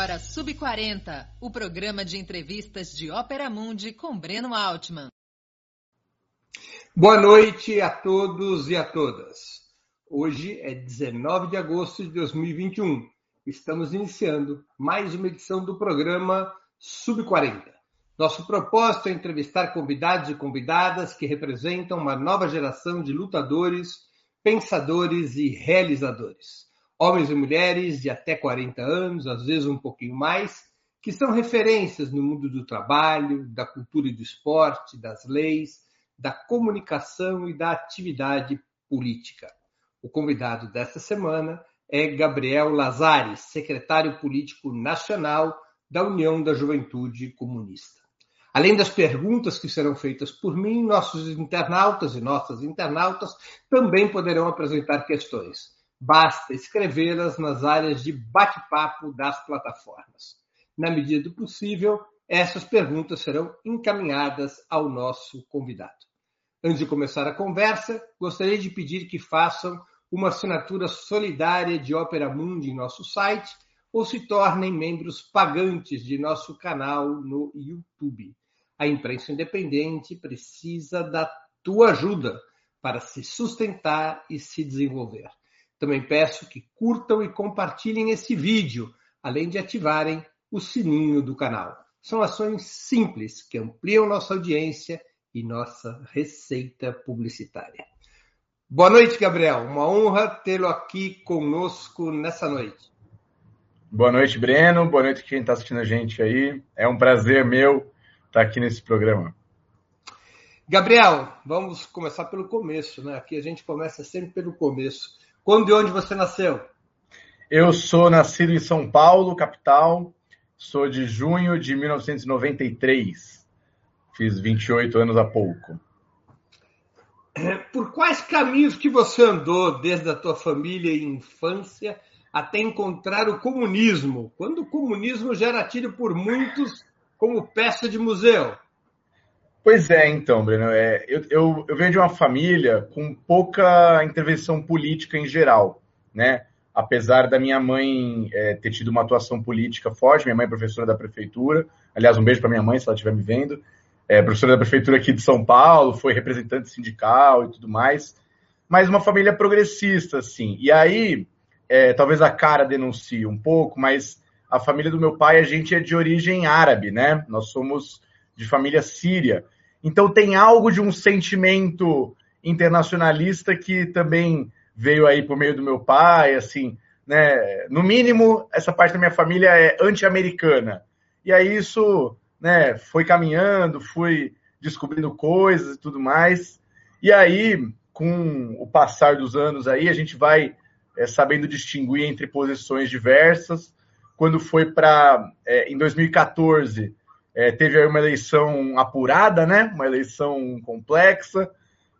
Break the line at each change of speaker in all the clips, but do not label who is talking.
agora Sub40, o programa de entrevistas de Ópera Mundi com Breno Altman.
Boa noite a todos e a todas. Hoje é 19 de agosto de 2021. Estamos iniciando mais uma edição do programa Sub40. Nosso propósito é entrevistar convidados e convidadas que representam uma nova geração de lutadores, pensadores e realizadores homens e mulheres de até 40 anos, às vezes um pouquinho mais, que são referências no mundo do trabalho, da cultura e do esporte, das leis, da comunicação e da atividade política. O convidado desta semana é Gabriel Lazares, secretário político nacional da União da Juventude Comunista. Além das perguntas que serão feitas por mim, nossos internautas e nossas internautas também poderão apresentar questões. Basta escrevê-las nas áreas de bate-papo das plataformas. Na medida do possível, essas perguntas serão encaminhadas ao nosso convidado. Antes de começar a conversa, gostaria de pedir que façam uma assinatura solidária de Opera Mundi em nosso site ou se tornem membros pagantes de nosso canal no YouTube. A imprensa independente precisa da tua ajuda para se sustentar e se desenvolver. Também peço que curtam e compartilhem esse vídeo, além de ativarem o sininho do canal. São ações simples que ampliam nossa audiência e nossa receita publicitária. Boa noite, Gabriel. Uma honra tê-lo aqui conosco nessa noite.
Boa noite, Breno. Boa noite quem está assistindo a gente aí. É um prazer meu estar aqui nesse programa.
Gabriel, vamos começar pelo começo, né? Aqui a gente começa sempre pelo começo. Quando e onde você nasceu?
Eu sou nascido em São Paulo, capital. Sou de junho de 1993. Fiz 28 anos há pouco.
É, por quais caminhos que você andou desde a tua família e infância até encontrar o comunismo? Quando o comunismo já era tido por muitos como peça de museu.
Pois é, então, Breno. É, eu, eu, eu, venho de uma família com pouca intervenção política em geral, né? Apesar da minha mãe é, ter tido uma atuação política forte, minha mãe é professora da prefeitura. Aliás, um beijo para minha mãe, se ela estiver me vendo. É professora da prefeitura aqui de São Paulo, foi representante sindical e tudo mais. Mas uma família progressista, assim. E aí, é, talvez a cara denuncie um pouco, mas a família do meu pai, a gente é de origem árabe, né? Nós somos de família síria. Então tem algo de um sentimento internacionalista que também veio aí por meio do meu pai, assim, né? No mínimo, essa parte da minha família é anti-americana. E aí isso, né, foi caminhando, fui descobrindo coisas e tudo mais. E aí, com o passar dos anos aí, a gente vai é, sabendo distinguir entre posições diversas. Quando foi para, é, em 2014, é, teve uma eleição apurada, né? Uma eleição complexa.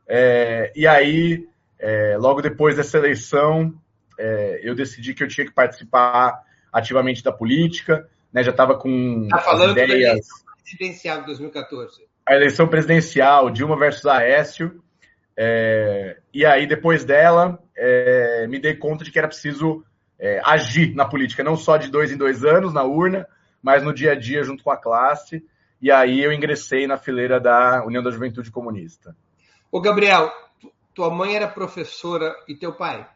É, e aí, é, logo depois dessa eleição, é, eu decidi que eu tinha que participar ativamente da política. Né? Já estava com
tá falando ideias... da eleição presidencial de 2014.
A eleição presidencial, Dilma versus Aécio. É, e aí, depois dela, é, me dei conta de que era preciso agir na política, não só de dois em dois anos na urna, mas no dia a dia junto com a classe. E aí eu ingressei na fileira da União da Juventude Comunista.
Ô Gabriel, tua mãe era professora e teu pai?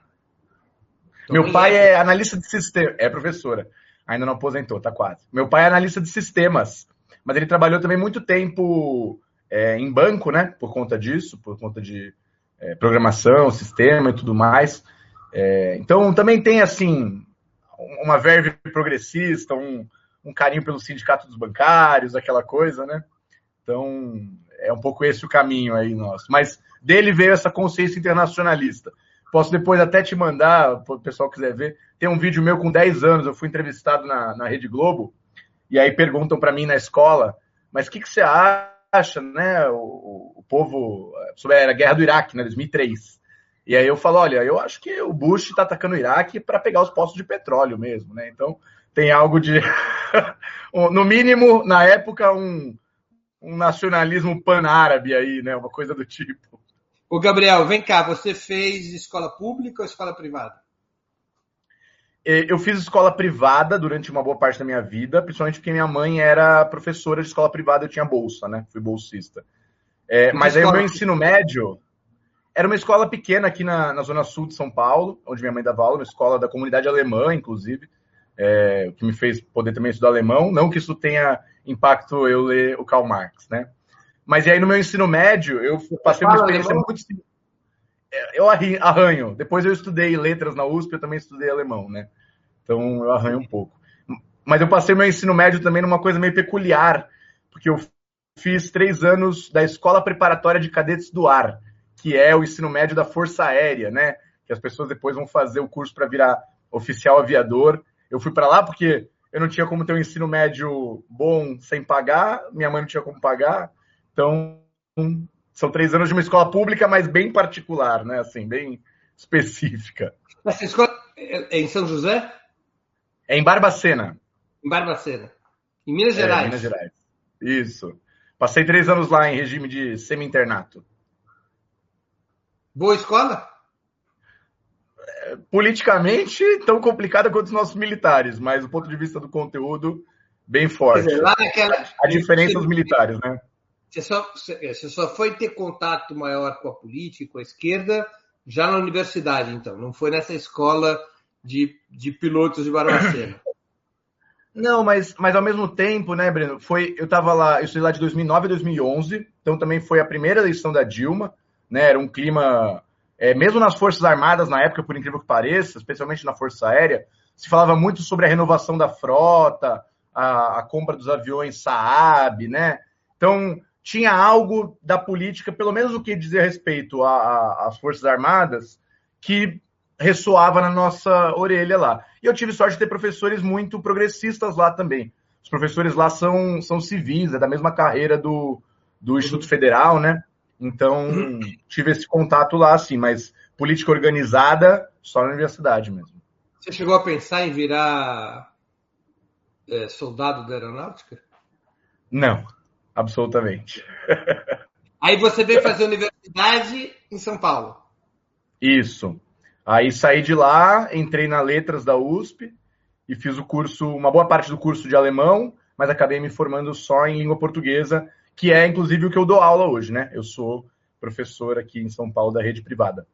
Tua Meu pai é... é analista de sistema, é professora. Ainda não aposentou, tá quase. Meu pai é analista de sistemas, mas ele trabalhou também muito tempo é, em banco, né? Por conta disso, por conta de é, programação, sistema e tudo mais. É, então também tem assim uma verve progressista, um, um carinho pelo sindicato dos bancários, aquela coisa, né? Então, é um pouco esse o caminho aí nosso. Mas dele veio essa consciência internacionalista. Posso depois até te mandar, para o pessoal quiser ver. Tem um vídeo meu com 10 anos, eu fui entrevistado na, na Rede Globo, e aí perguntam para mim na escola, mas o que, que você acha, né, o, o povo, sobre a guerra do Iraque, né, 2003. E aí eu falo, olha, eu acho que o Bush está atacando o Iraque para pegar os postos de petróleo mesmo, né? Então, tem algo de, no mínimo, na época, um, um nacionalismo pan-árabe aí, né? Uma coisa do tipo.
O Gabriel, vem cá, você fez escola pública ou escola privada?
eu fiz escola privada durante uma boa parte da minha vida, principalmente porque minha mãe era professora de escola privada, eu tinha bolsa, né? Fui bolsista. É, mas aí o meu ensino médio era uma escola pequena aqui na, na zona sul de São Paulo, onde minha mãe dava aula, uma escola da comunidade alemã, inclusive, é, o que me fez poder também estudar alemão. Não que isso tenha impacto eu ler o Karl Marx, né? Mas e aí no meu ensino médio, eu passei uma experiência alemão? muito é, eu arranho. Depois eu estudei letras na USP, eu também estudei alemão, né? Então eu arranho um pouco. Mas eu passei meu ensino médio também numa coisa meio peculiar, porque eu fiz três anos da Escola Preparatória de Cadetes do Ar, que é o ensino médio da Força Aérea, né? Que as pessoas depois vão fazer o curso para virar oficial aviador. Eu fui para lá porque eu não tinha como ter um ensino médio bom sem pagar, minha mãe não tinha como pagar. Então, são três anos de uma escola pública, mas bem particular, né? Assim, bem específica.
Essa escola é em São José?
É em Barbacena.
Em Barbacena. Em Minas Gerais. É,
Minas Gerais. Isso. Passei três anos lá em regime de semi-internato.
Boa escola?
É, politicamente, tão complicada quanto os nossos militares, mas do ponto de vista do conteúdo, bem forte. Dizer, naquela... A diferença dos militares, né?
Você só, você só foi ter contato maior com a política, com a esquerda, já na universidade, então. Não foi nessa escola de, de pilotos de Barbacena.
Não, mas, mas ao mesmo tempo, né, Breno? Foi, eu estava lá, eu estudei lá de 2009 a 2011, então também foi a primeira eleição da Dilma, né? Era um clima, é, mesmo nas Forças Armadas na época, por incrível que pareça, especialmente na Força Aérea, se falava muito sobre a renovação da frota, a, a compra dos aviões Saab, né? Então, tinha algo da política, pelo menos o que dizia respeito às Forças Armadas, que ressoava na nossa orelha lá. E eu tive sorte de ter professores muito progressistas lá também. Os professores lá são, são civis, é da mesma carreira do, do Instituto Federal, né? Então, tive esse contato lá, assim, mas política organizada só na universidade mesmo.
Você chegou a pensar em virar é, soldado da aeronáutica?
Não absolutamente.
Aí você veio fazer universidade em São Paulo.
Isso. Aí saí de lá, entrei na Letras da USP e fiz o curso, uma boa parte do curso de alemão, mas acabei me formando só em língua portuguesa, que é inclusive o que eu dou aula hoje, né? Eu sou professor aqui em São Paulo da rede privada.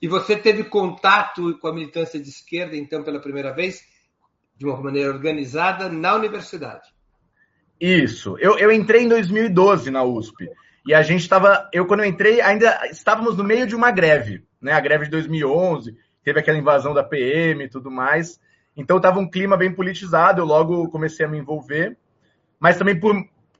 E você teve contato com a militância de esquerda, então, pela primeira vez, de uma maneira organizada, na universidade?
Isso. Eu, eu entrei em 2012 na USP. E a gente estava. Eu, quando eu entrei, ainda estávamos no meio de uma greve, né? A greve de 2011, teve aquela invasão da PM e tudo mais. Então estava um clima bem politizado. Eu logo comecei a me envolver, mas também por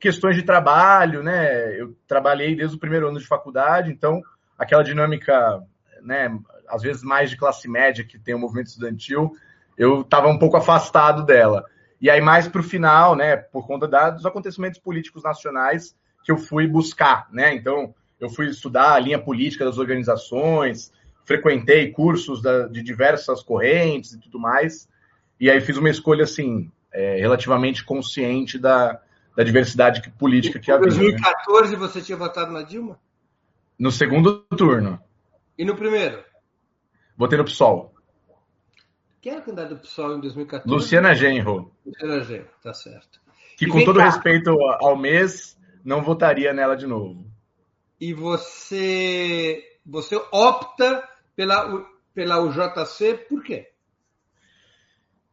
questões de trabalho, né? Eu trabalhei desde o primeiro ano de faculdade, então aquela dinâmica, né? Às vezes mais de classe média que tem o movimento estudantil, eu estava um pouco afastado dela. E aí, mais para o final, né, por conta da, dos acontecimentos políticos nacionais, que eu fui buscar, né? Então, eu fui estudar a linha política das organizações, frequentei cursos da, de diversas correntes e tudo mais, e aí fiz uma escolha, assim, é, relativamente consciente da, da diversidade política que havia.
Em 2014 né? você tinha votado na Dilma?
No segundo turno.
E no primeiro?
Votei no PSOL.
Quem era candidato do PSOL em 2014?
Luciana Genro.
Luciana Genro, tá certo.
Que, e com todo cá. respeito ao mês, não votaria nela de novo.
E você, você opta pela, pela UJC por quê?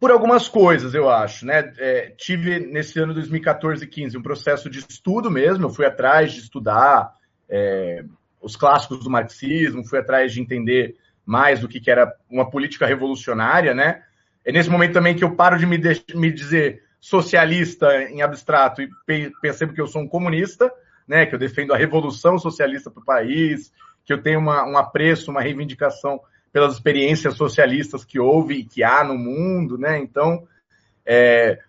Por algumas coisas, eu acho. Né? É, tive nesse ano 2014 e 15 um processo de estudo mesmo. Eu fui atrás de estudar é, os clássicos do marxismo, fui atrás de entender mais do que, que era uma política revolucionária, né? É nesse momento também que eu paro de me, de me dizer socialista em abstrato e pe percebo que eu sou um comunista, né? Que eu defendo a revolução socialista para o país, que eu tenho uma, um apreço, uma reivindicação pelas experiências socialistas que houve e que há no mundo, né? Então, é...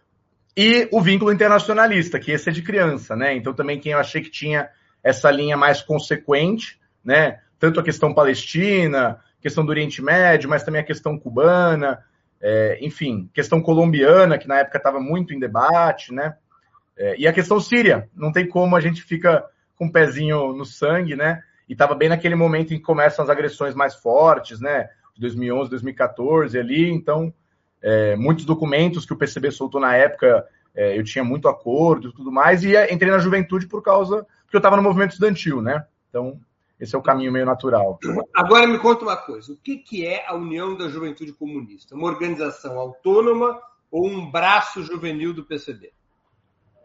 e o vínculo internacionalista, que esse é de criança, né? Então também quem eu achei que tinha essa linha mais consequente, né? Tanto a questão palestina, questão do Oriente Médio, mas também a questão cubana, é, enfim, questão colombiana, que na época estava muito em debate, né? É, e a questão síria, não tem como a gente fica com o pezinho no sangue, né? E estava bem naquele momento em que começam as agressões mais fortes, né? De 2011, 2014 ali, então é, muitos documentos que o PCB soltou na época, é, eu tinha muito acordo e tudo mais, e entrei na juventude por causa que eu estava no movimento estudantil, né? Então, esse é o caminho meio natural.
Agora me conta uma coisa: o que, que é a União da Juventude Comunista? Uma organização autônoma ou um braço juvenil do PCB?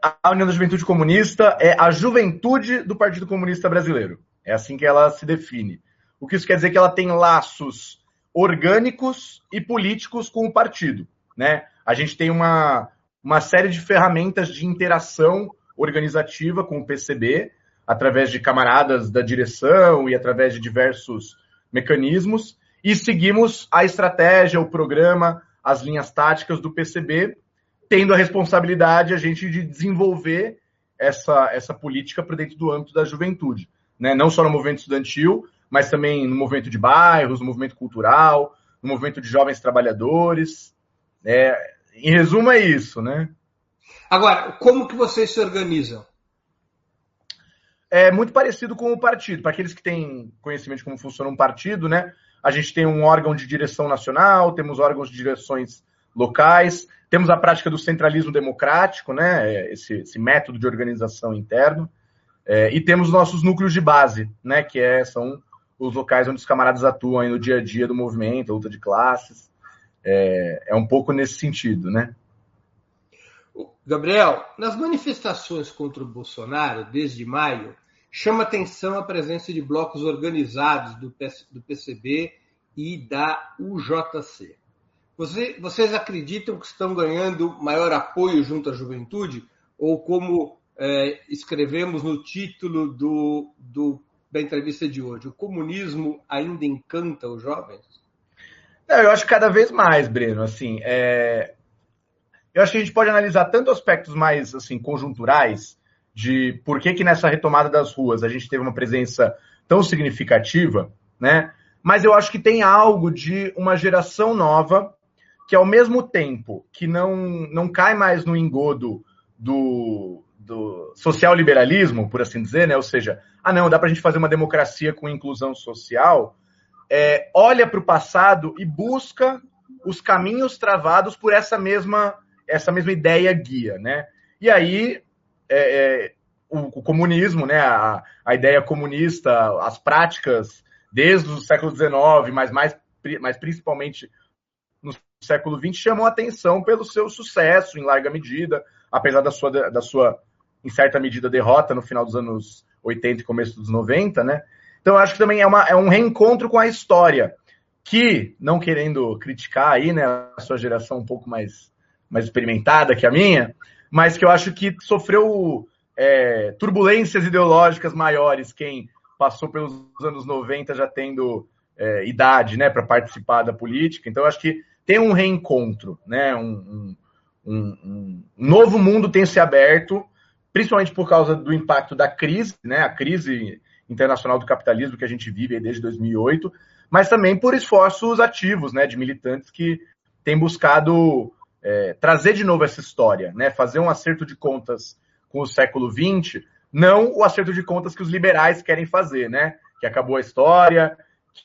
A União da Juventude Comunista é a juventude do Partido Comunista Brasileiro. É assim que ela se define. O que isso quer dizer que ela tem laços orgânicos e políticos com o partido. Né? A gente tem uma, uma série de ferramentas de interação organizativa com o PCB, através de camaradas da direção e através de diversos mecanismos, e seguimos a estratégia, o programa, as linhas táticas do PCB, tendo a responsabilidade a gente de desenvolver essa, essa política para dentro do âmbito da juventude. Né? Não só no movimento estudantil, mas também no movimento de bairros, no movimento cultural, no movimento de jovens trabalhadores. É, em resumo, é isso, né?
Agora, como que vocês se organizam?
É muito parecido com o partido. Para aqueles que têm conhecimento de como funciona um partido, né? A gente tem um órgão de direção nacional, temos órgãos de direções locais, temos a prática do centralismo democrático, né? Esse, esse método de organização interno. É, e temos nossos núcleos de base, né? Que é, são os locais onde os camaradas atuam no dia a dia do movimento, luta de classes. É, é um pouco nesse sentido, né?
Gabriel, nas manifestações contra o Bolsonaro, desde maio, chama atenção a presença de blocos organizados do, do PCB e da UJC. Você, vocês acreditam que estão ganhando maior apoio junto à juventude? Ou como é, escrevemos no título do, do, da entrevista de hoje, o comunismo ainda encanta os jovens?
Não, eu acho cada vez mais, Breno. Assim, é, eu acho que a gente pode analisar tanto aspectos mais assim conjunturais de por que, que nessa retomada das ruas a gente teve uma presença tão significativa, né? Mas eu acho que tem algo de uma geração nova que, ao mesmo tempo que não, não cai mais no engodo do, do social-liberalismo, por assim dizer, né? Ou seja, ah, não, dá para a gente fazer uma democracia com inclusão social, é, olha para o passado e busca os caminhos travados por essa mesma essa mesma ideia guia, né? E aí é, é, o, o, comunismo, né? A, a, ideia comunista, as práticas desde o século XIX, mas mais, mais principalmente no século XX, chamam a atenção pelo seu sucesso em larga medida, apesar da sua, da sua em certa medida derrota no final dos anos 80 e começo dos 90, né? Então acho que também é, uma, é um reencontro com a história que, não querendo criticar aí, né, a sua geração um pouco mais mais experimentada que a minha, mas que eu acho que sofreu é, turbulências ideológicas maiores quem passou pelos anos 90 já tendo é, idade né, para participar da política. Então, acho que tem um reencontro, né, um, um, um, novo mundo tem se aberto, principalmente por causa do impacto da crise, né, a crise internacional do capitalismo que a gente vive desde 2008, mas também por esforços ativos né, de militantes que têm buscado é, trazer de novo essa história, né? fazer um acerto de contas com o século XX, não o acerto de contas que os liberais querem fazer, né? que acabou a história,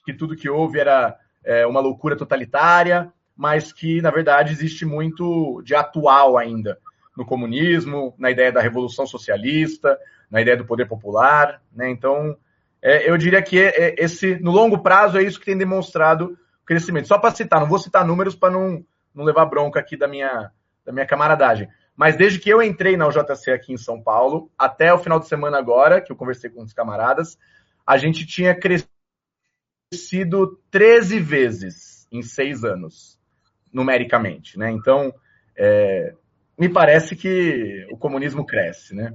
que tudo que houve era é, uma loucura totalitária, mas que, na verdade, existe muito de atual ainda no comunismo, na ideia da revolução socialista, na ideia do poder popular. Né? Então, é, eu diria que é, esse, no longo prazo, é isso que tem demonstrado crescimento. Só para citar, não vou citar números para não não levar bronca aqui da minha, da minha camaradagem. Mas desde que eu entrei na UJC aqui em São Paulo, até o final de semana agora, que eu conversei com os camaradas, a gente tinha crescido 13 vezes em seis anos, numericamente, né? Então, é, me parece que o comunismo cresce, né?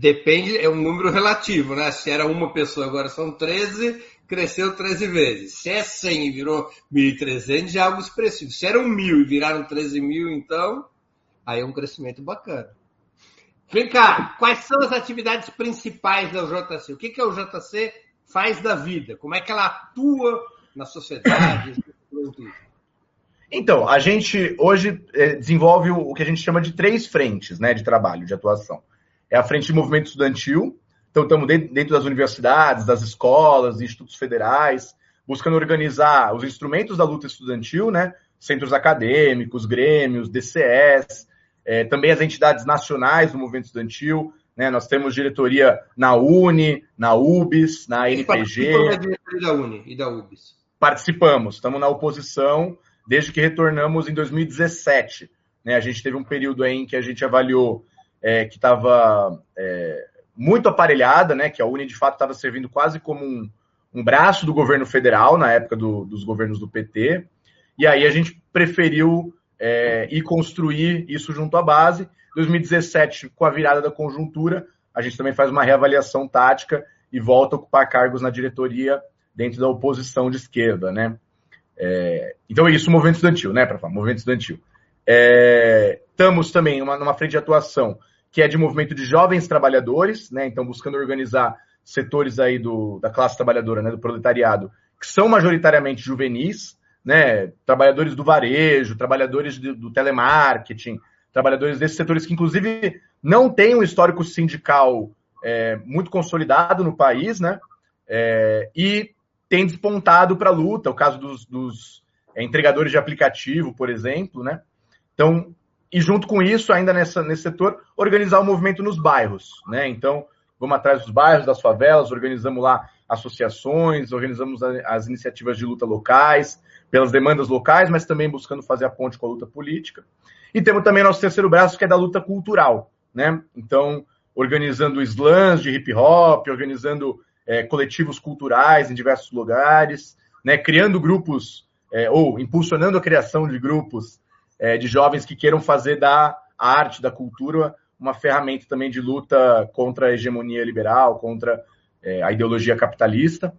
Depende, é um número relativo, né? Se era uma pessoa, agora são 13, cresceu 13 vezes. Se é 100 e virou 1.300, já é algo expressivo. Se eram 1.000 e viraram 13 mil, então, aí é um crescimento bacana. Vem cá, quais são as atividades principais da UJC? O que, que a UJC faz da vida? Como é que ela atua na sociedade?
Então, a gente hoje eh, desenvolve o que a gente chama de três frentes né, de trabalho, de atuação. É a frente de movimento estudantil, então, estamos dentro das universidades, das escolas, institutos federais, buscando organizar os instrumentos da luta estudantil, né? centros acadêmicos, grêmios, DCS, é, também as entidades nacionais do movimento estudantil. Né? Nós temos diretoria na Uni, na UBS, na NPG.
Da diretoria da Uni e da UBS.
Participamos, estamos na oposição desde que retornamos em 2017. Né? A gente teve um período em que a gente avaliou é, que estava é, muito aparelhada, né? que a Uni de fato estava servindo quase como um, um braço do governo federal na época do, dos governos do PT. E aí a gente preferiu é, ir construir isso junto à base. 2017, com a virada da conjuntura, a gente também faz uma reavaliação tática e volta a ocupar cargos na diretoria dentro da oposição de esquerda, né? É, então, isso, movimento estudantil, né, para falar, movimento estudantil. É, estamos também numa, frente de atuação que é de movimento de jovens trabalhadores, né? Então, buscando organizar setores aí do, da classe trabalhadora, né, do proletariado, que são majoritariamente juvenis, né, trabalhadores do varejo, trabalhadores do, do telemarketing, trabalhadores desses setores que, inclusive, não têm um histórico sindical é, muito consolidado no país, né, é, e tem despontado para a luta, o caso dos, dos é, entregadores de aplicativo, por exemplo, né, então, e junto com isso, ainda nessa, nesse setor, organizar o movimento nos bairros, né, então, vamos atrás dos bairros, das favelas, organizamos lá associações, organizamos as iniciativas de luta locais, pelas demandas locais, mas também buscando fazer a ponte com a luta política. E temos também nosso terceiro braço, que é da luta cultural, né? Então, organizando slams de hip hop, organizando é, coletivos culturais em diversos lugares, né? criando grupos, é, ou impulsionando a criação de grupos é, de jovens que queiram fazer da arte, da cultura, uma ferramenta também de luta contra a hegemonia liberal, contra é, a ideologia capitalista.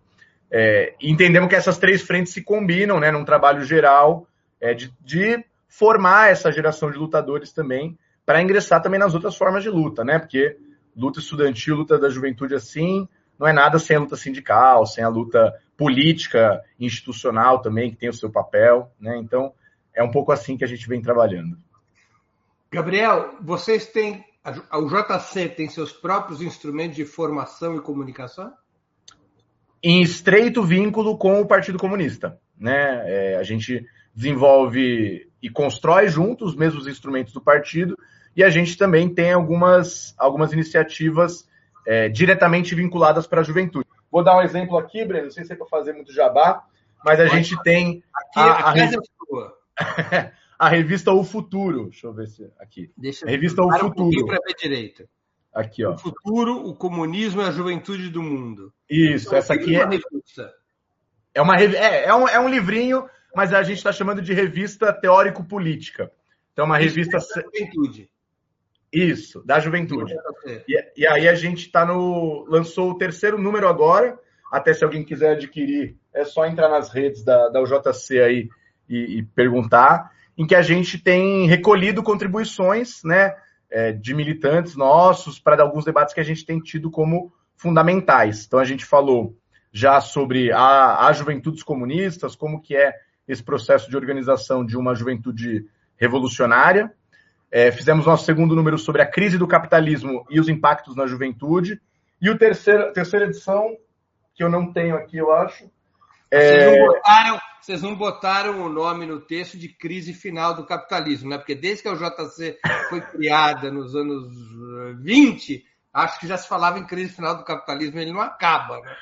É, e entendemos que essas três frentes se combinam né, num trabalho geral é, de, de, formar essa geração de lutadores também para ingressar também nas outras formas de luta, né? Porque luta estudantil, luta da juventude assim, não é nada sem a luta sindical, sem a luta política, institucional também, que tem o seu papel, né? Então, é um pouco assim que a gente vem trabalhando.
Gabriel, vocês têm. O JC tem seus próprios instrumentos de formação e comunicação?
Em estreito vínculo com o Partido Comunista. Né? É, a gente desenvolve e constrói juntos os mesmos instrumentos do partido, e a gente também tem algumas, algumas iniciativas é, diretamente vinculadas para a juventude. Vou dar um exemplo aqui, Breno, não sei se é para fazer muito jabá, mas a gente tem.
Aqui, a, a, a,
a a revista O Futuro. Deixa eu ver se aqui.
Deixa
a revista O Futuro.
Um para ver direito.
Aqui, ó.
O futuro, o comunismo e a juventude do mundo.
Isso, então, essa aqui é. Revista. É uma é, é, um, é um livrinho, mas a gente está chamando de revista teórico-política. Então, é uma revista.
Juventude.
Isso, da juventude. E, e aí a gente está no. lançou o terceiro número agora. Até se alguém quiser adquirir, é só entrar nas redes da, da UJC aí e, e perguntar em que a gente tem recolhido contribuições né, é, de militantes nossos para alguns debates que a gente tem tido como fundamentais. Então a gente falou já sobre a, as juventudes comunistas, como que é esse processo de organização de uma juventude revolucionária. É, fizemos nosso segundo número sobre a crise do capitalismo e os impactos na juventude. E o terceiro, terceira edição, que eu não tenho aqui, eu acho.
É... Vocês, não botaram, vocês não botaram o nome no texto de crise final do capitalismo, né? Porque desde que a JC foi criada nos anos 20, eh, acho que já se falava em crise final do capitalismo, ele não acaba, né?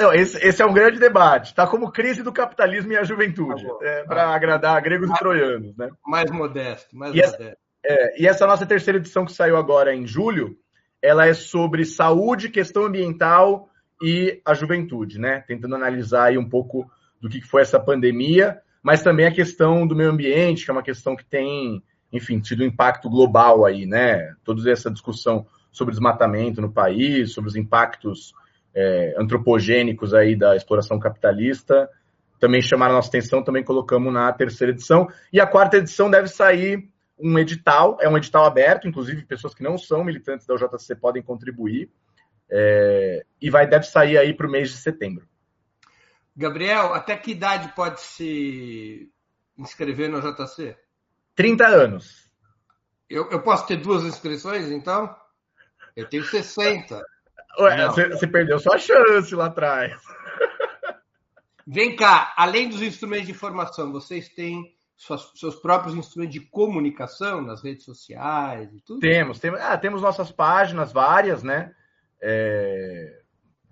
Não, esse, esse, é um grande debate. Tá como crise do capitalismo e a juventude, tá é, para ah. agradar gregos mais, e troianos, né?
Mais modesto, mais
e
modesto.
Essa, é, e essa nossa terceira edição que saiu agora em julho, ela é sobre saúde, questão ambiental e a juventude, né? Tentando analisar aí um pouco do que foi essa pandemia, mas também a questão do meio ambiente, que é uma questão que tem, enfim, tido um impacto global aí, né? Toda essa discussão sobre desmatamento no país, sobre os impactos é, antropogênicos aí da exploração capitalista, também chamaram a nossa atenção, também colocamos na terceira edição. E a quarta edição deve sair um edital, é um edital aberto, inclusive pessoas que não são militantes da UJC podem contribuir. É, e vai deve sair aí para o mês de setembro.
Gabriel, até que idade pode se inscrever no JC?
30 anos.
Eu, eu posso ter duas inscrições, então? Eu tenho 60.
Ué, você, perdeu sua chance lá atrás.
Vem cá, além dos instrumentos de informação, vocês têm suas, seus próprios instrumentos de comunicação nas redes sociais e tudo?
Temos, temos, ah, temos nossas páginas várias, né? É,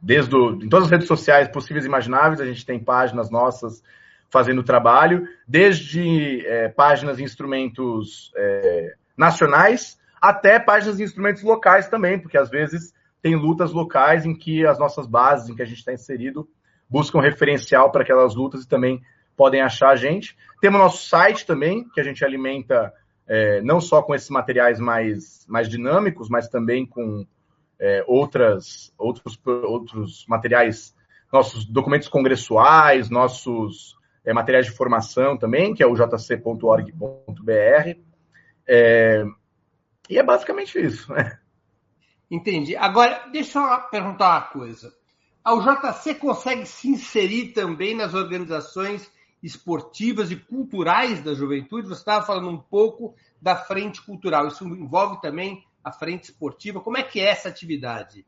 desde o, em todas as redes sociais possíveis e imagináveis, a gente tem páginas nossas fazendo trabalho, desde é, páginas e instrumentos é, nacionais até páginas e instrumentos locais também, porque às vezes tem lutas locais em que as nossas bases, em que a gente está inserido, buscam referencial para aquelas lutas e também podem achar a gente. Temos nosso site também, que a gente alimenta é, não só com esses materiais mais, mais dinâmicos, mas também com é, outras, outros, outros materiais, nossos documentos congressuais, nossos é, materiais de formação também, que é o jc.org.br. É, e é basicamente isso. Né?
Entendi. Agora, deixa eu perguntar uma coisa. O JC consegue se inserir também nas organizações esportivas e culturais da juventude? Você estava falando um pouco da frente cultural. Isso envolve também a frente esportiva. Como é que é essa atividade?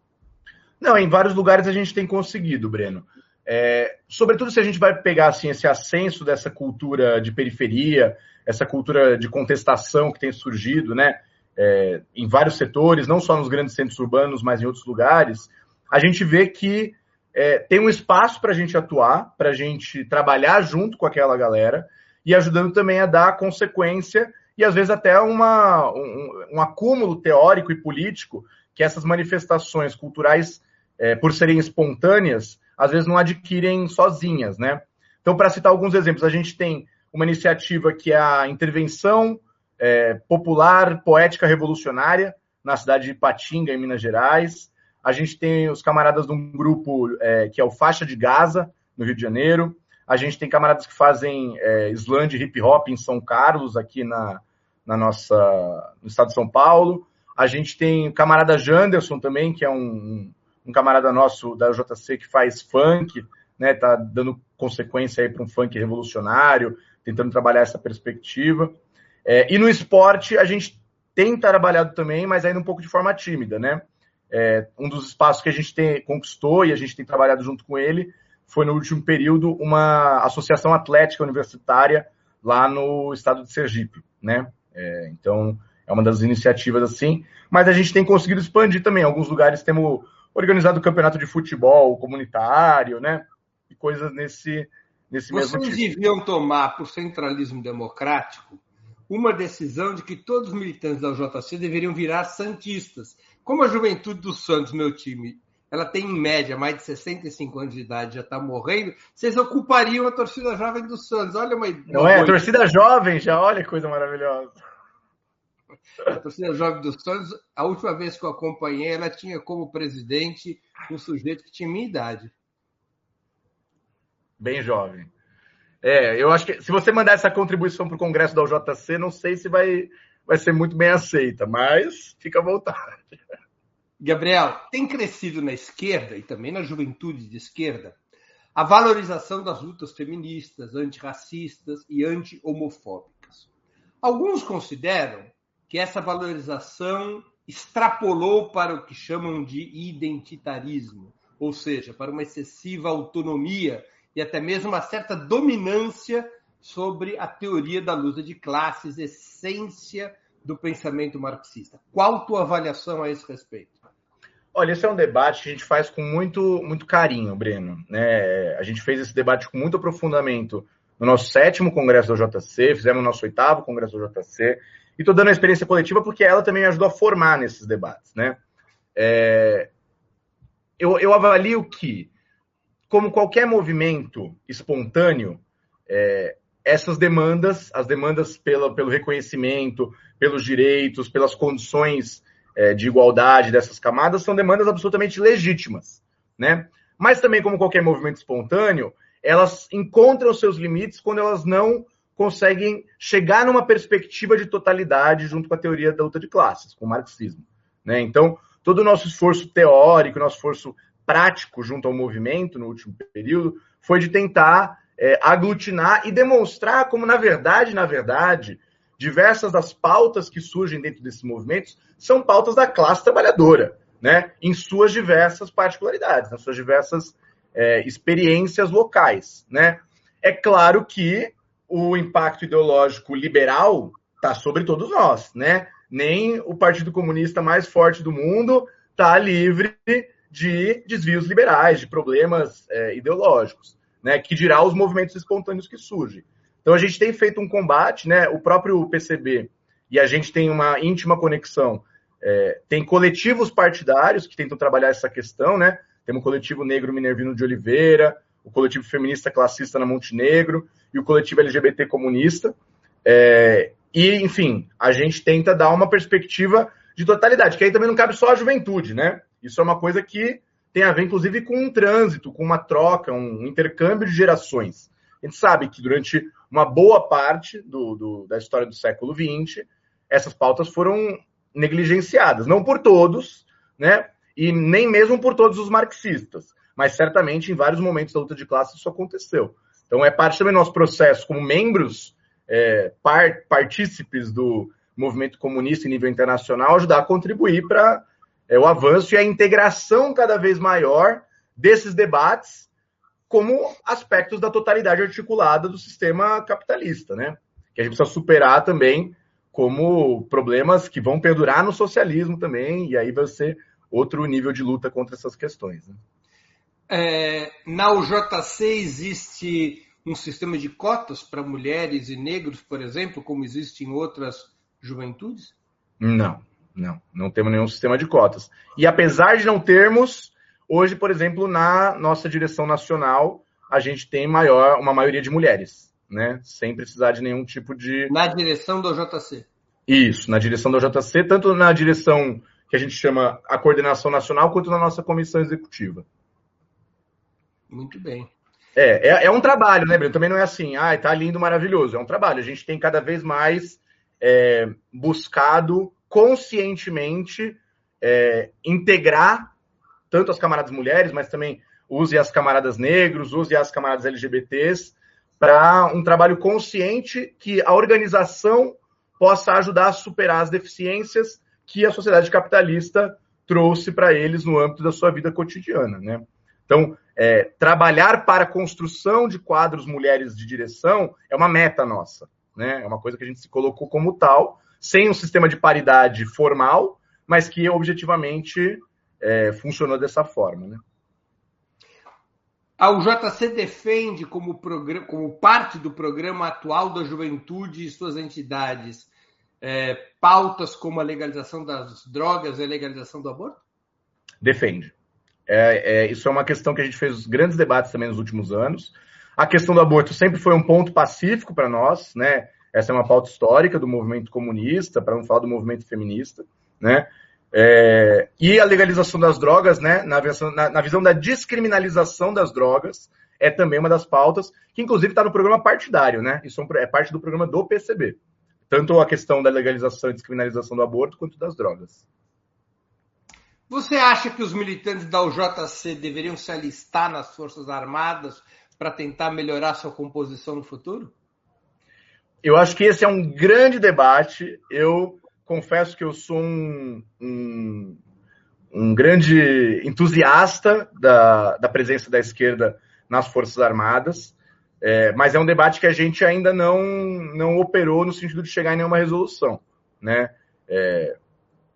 Não, em vários lugares a gente tem conseguido, Breno. É, sobretudo se a gente vai pegar assim, esse ascenso dessa cultura de periferia, essa cultura de contestação que tem surgido, né? É, em vários setores, não só nos grandes centros urbanos, mas em outros lugares, a gente vê que é, tem um espaço para a gente atuar, para a gente trabalhar junto com aquela galera e ajudando também a dar consequência e às vezes até uma, um, um acúmulo teórico e político que essas manifestações culturais, é, por serem espontâneas, às vezes não adquirem sozinhas, né? Então, para citar alguns exemplos, a gente tem uma iniciativa que é a intervenção é, popular poética revolucionária na cidade de Patinga, em Minas Gerais. A gente tem os camaradas de um grupo é, que é o Faixa de Gaza, no Rio de Janeiro. A gente tem camaradas que fazem é, slam hip hop em São Carlos, aqui na, na nossa, no estado de São Paulo. A gente tem o camarada Janderson também, que é um, um camarada nosso da JC que faz funk, né? Tá dando consequência aí para um funk revolucionário, tentando trabalhar essa perspectiva. É, e no esporte a gente tem trabalhado também, mas ainda um pouco de forma tímida, né? É, um dos espaços que a gente tem, conquistou e a gente tem trabalhado junto com ele foi no último período uma associação atlética universitária lá no estado de Sergipe, né? É, então é uma das iniciativas assim, mas a gente tem conseguido expandir também. Em alguns lugares temos organizado campeonato de futebol comunitário, né? E coisas nesse, nesse
Vocês
mesmo
tipo. Vocês deviam tomar, por centralismo democrático, uma decisão de que todos os militantes da JC deveriam virar santistas. Como a juventude do Santos, meu time, ela tem em média mais de 65 anos de idade, já está morrendo, vocês ocupariam a torcida jovem do Santos. Olha uma, uma
Não é, a torcida jovem já, olha que coisa maravilhosa.
A torcida jovem do Santos, a última vez que eu acompanhei, ela tinha como presidente um sujeito que tinha minha idade.
Bem jovem. É, eu acho que se você mandar essa contribuição para o Congresso da UJC, não sei se vai, vai ser muito bem aceita, mas fica à vontade.
Gabriel, tem crescido na esquerda e também na juventude de esquerda a valorização das lutas feministas, antirracistas e anti-homofóbicas. Alguns consideram que essa valorização extrapolou para o que chamam de identitarismo, ou seja, para uma excessiva autonomia e até mesmo uma certa dominância sobre a teoria da luta de classes, essência do pensamento marxista. Qual tua avaliação a esse respeito?
Olha, esse é um debate que a gente faz com muito, muito carinho, Breno. Né? A gente fez esse debate com muito aprofundamento no nosso sétimo congresso da JC, fizemos o nosso oitavo congresso da JC, e estou dando a experiência coletiva porque ela também me ajudou a formar nesses debates. Né? É... Eu, eu avalio que, como qualquer movimento espontâneo, é... essas demandas, as demandas pela, pelo reconhecimento, pelos direitos, pelas condições é, de igualdade dessas camadas são demandas absolutamente legítimas. Né? Mas também, como qualquer movimento espontâneo, elas encontram seus limites quando elas não conseguem chegar numa perspectiva de totalidade junto com a teoria da luta de classes, com o marxismo. Né? Então, todo o nosso esforço teórico, nosso esforço prático junto ao movimento no último período, foi de tentar é, aglutinar e demonstrar como, na verdade, na verdade, diversas das pautas que surgem dentro desses movimentos são pautas da classe trabalhadora, né? em suas diversas particularidades, nas suas diversas é, experiências locais, né? É claro que o impacto ideológico liberal está sobre todos nós, né? Nem o Partido Comunista mais forte do mundo está livre de desvios liberais, de problemas é, ideológicos, né? Que dirá os movimentos espontâneos que surgem. Então a gente tem feito um combate, né? O próprio PCB e a gente tem uma íntima conexão. É, tem coletivos partidários que tentam trabalhar essa questão, né? Temos o coletivo negro Minervino de Oliveira, o coletivo feminista classista na Montenegro e o coletivo LGBT comunista. É, e, enfim, a gente tenta dar uma perspectiva de totalidade, que aí também não cabe só a juventude, né? Isso é uma coisa que tem a ver, inclusive, com um trânsito, com uma troca, um intercâmbio de gerações. A gente sabe que durante uma boa parte do, do, da história do século XX, essas pautas foram negligenciadas. Não por todos, né? E nem mesmo por todos os marxistas. Mas certamente em vários momentos da luta de classe isso aconteceu. Então é parte também do nosso processo como membros, é, par, partícipes do movimento comunista em nível internacional, ajudar a contribuir para é, o avanço e a integração cada vez maior desses debates como aspectos da totalidade articulada do sistema capitalista, né? Que a gente precisa superar também como problemas que vão perdurar no socialismo também, e aí vai ser outro nível de luta contra essas questões. Né?
É, na UJC existe um sistema de cotas para mulheres e negros, por exemplo, como existe em outras juventudes?
Não, não, não temos nenhum sistema de cotas. E apesar de não termos, hoje, por exemplo, na nossa direção nacional, a gente tem maior, uma maioria de mulheres, né? Sem precisar de nenhum tipo de.
Na direção do JC.
Isso, na direção do JC, tanto na direção que a gente chama a coordenação nacional, quanto na nossa comissão executiva.
Muito bem.
É, é, é um trabalho, né, Breno? Também não é assim, ah, tá lindo, maravilhoso. É um trabalho. A gente tem cada vez mais é, buscado conscientemente é, integrar tanto as camaradas mulheres, mas também use as camaradas negros, use as camaradas LGBTs, para um trabalho consciente que a organização possa ajudar a superar as deficiências que a sociedade capitalista trouxe para eles no âmbito da sua vida cotidiana. Né? Então, é, trabalhar para a construção de quadros mulheres de direção é uma meta nossa. Né? É uma coisa que a gente se colocou como tal, sem um sistema de paridade formal, mas que objetivamente é, funcionou dessa forma. Né?
A UJC defende como, como, parte do programa atual da juventude e suas entidades é, pautas como a legalização das drogas e a legalização do aborto?
Defende. É, é, isso é uma questão que a gente fez grandes debates também nos últimos anos. A questão do aborto sempre foi um ponto pacífico para nós, né? Essa é uma pauta histórica do movimento comunista, para não falar do movimento feminista, né? É, e a legalização das drogas, né? Na, na, na visão da descriminalização das drogas, é também uma das pautas, que inclusive está no programa partidário, né? Isso é, é parte do programa do PCB. Tanto a questão da legalização e descriminalização do aborto, quanto das drogas.
Você acha que os militantes da UJC deveriam se alistar nas Forças Armadas para tentar melhorar sua composição no futuro?
Eu acho que esse é um grande debate. Eu confesso que eu sou um, um, um grande entusiasta da, da presença da esquerda nas Forças Armadas. É, mas é um debate que a gente ainda não, não operou no sentido de chegar em nenhuma resolução, né? É,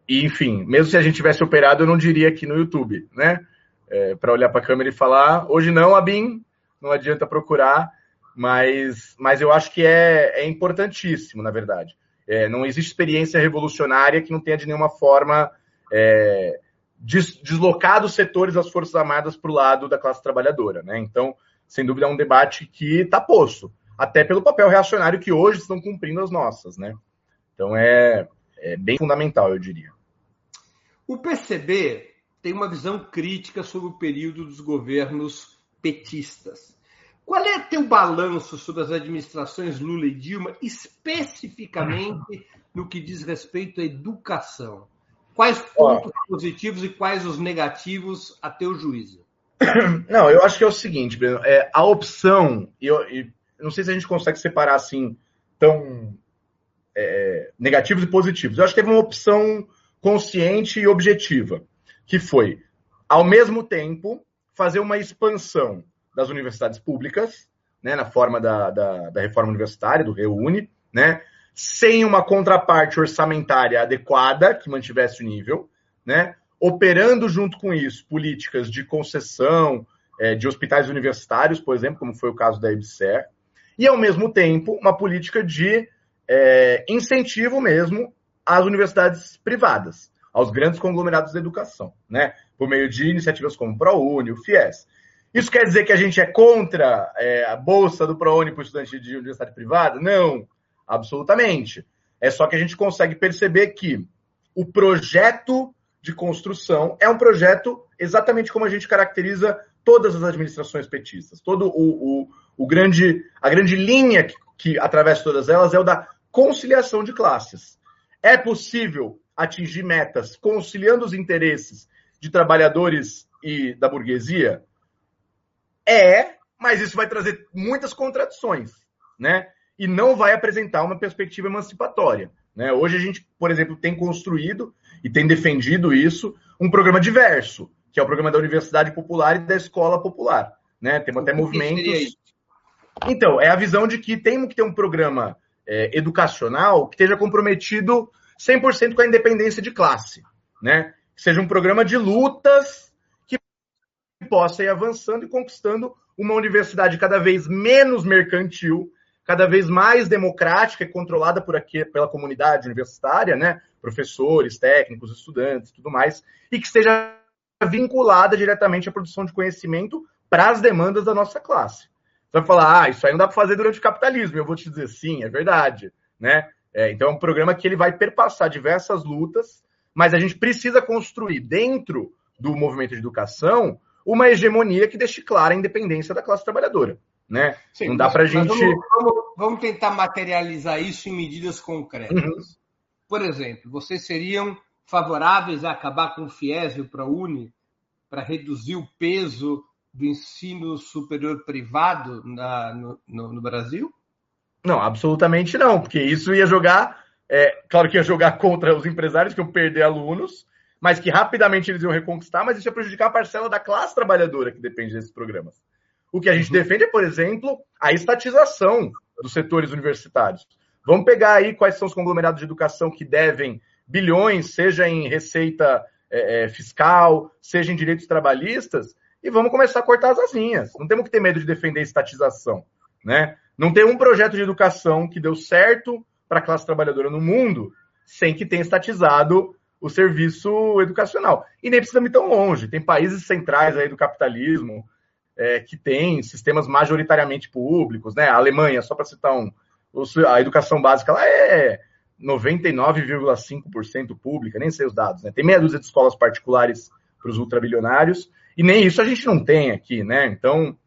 e, enfim, mesmo se a gente tivesse operado, eu não diria aqui no YouTube, né? É, para olhar para a câmera e falar, hoje não, Abin, não adianta procurar, mas, mas eu acho que é, é importantíssimo, na verdade. É, não existe experiência revolucionária que não tenha de nenhuma forma é, des, deslocado os setores das Forças Armadas para o lado da classe trabalhadora, né? Então, sem dúvida, é um debate que está posto, até pelo papel reacionário que hoje estão cumprindo as nossas, né? Então é, é bem fundamental, eu diria.
O PCB tem uma visão crítica sobre o período dos governos petistas. Qual é teu balanço sobre as administrações Lula e Dilma, especificamente no que diz respeito à educação? Quais pontos positivos e quais os negativos a teu juízo?
Não, eu acho que é o seguinte, Breno, é, a opção, eu, eu, não sei se a gente consegue separar assim tão é, negativos e positivos. Eu acho que teve uma opção consciente e objetiva, que foi, ao mesmo tempo, fazer uma expansão das universidades públicas, né, na forma da, da, da reforma universitária, do Reúne, né, sem uma contraparte orçamentária adequada que mantivesse o nível, né, operando junto com isso políticas de concessão é, de hospitais universitários, por exemplo, como foi o caso da EBSER, e ao mesmo tempo uma política de é, incentivo mesmo às universidades privadas, aos grandes conglomerados da educação, né? por meio de iniciativas como o ProUni, o FIES. Isso quer dizer que a gente é contra é, a bolsa do ProUni para o estudante de universidade privada? Não, absolutamente. É só que a gente consegue perceber que o projeto de construção é um projeto exatamente como a gente caracteriza todas as administrações petistas. Todo o, o, o grande, a grande linha que, que atravessa todas elas é o da conciliação de classes. É possível atingir metas conciliando os interesses de trabalhadores e da burguesia? É, mas isso vai trazer muitas contradições, né? E não vai apresentar uma perspectiva emancipatória. Né? Hoje a gente, por exemplo, tem construído e tem defendido isso, um programa diverso, que é o programa da Universidade Popular e da Escola Popular. Né? Temos até movimentos. Então, é a visão de que temos que ter um programa é, educacional que esteja comprometido 100% com a independência de classe. Né? Que seja um programa de lutas possa ir avançando e conquistando uma universidade cada vez menos mercantil, cada vez mais democrática e controlada por aqui pela comunidade universitária, né? Professores, técnicos, estudantes, tudo mais, e que esteja vinculada diretamente à produção de conhecimento para as demandas da nossa classe. Você vai falar, ah, isso aí não dá para fazer durante o capitalismo. Eu vou te dizer, sim, é verdade, né? É, então é um programa que ele vai perpassar diversas lutas, mas a gente precisa construir dentro do movimento de educação uma hegemonia que deixe clara a independência da classe trabalhadora. Né? Sim, não dá para a gente.
Vamos, vamos, vamos, tentar materializar isso em medidas concretas. Uhum. Por exemplo, vocês seriam favoráveis a acabar com o FIES e o ProUni para reduzir o peso do ensino superior privado na, no, no, no, Brasil?
Não, absolutamente não, porque isso ia jogar, é, claro que ia jogar contra os empresários que iam perder alunos, mas que rapidamente eles iam reconquistar, mas isso ia prejudicar a parcela da classe trabalhadora que depende desses programas. O que a gente uhum. defende é, por exemplo, a estatização dos setores universitários. Vamos pegar aí quais são os conglomerados de educação que devem bilhões, seja em receita é, é fiscal, seja em direitos trabalhistas, e vamos começar a cortar as asinhas. Não temos que ter medo de defender estatização. Né? Não tem um projeto de educação que deu certo para a classe trabalhadora no mundo sem que tenha estatizado o serviço educacional. E nem precisa ir tão longe. Tem países centrais aí do capitalismo é, que têm sistemas majoritariamente públicos. Né? A Alemanha, só para citar um, a educação básica lá é 99,5% pública, nem sei os dados. Né? Tem meia dúzia de escolas particulares para os ultrabilionários, e nem isso a gente não tem aqui, né? Então,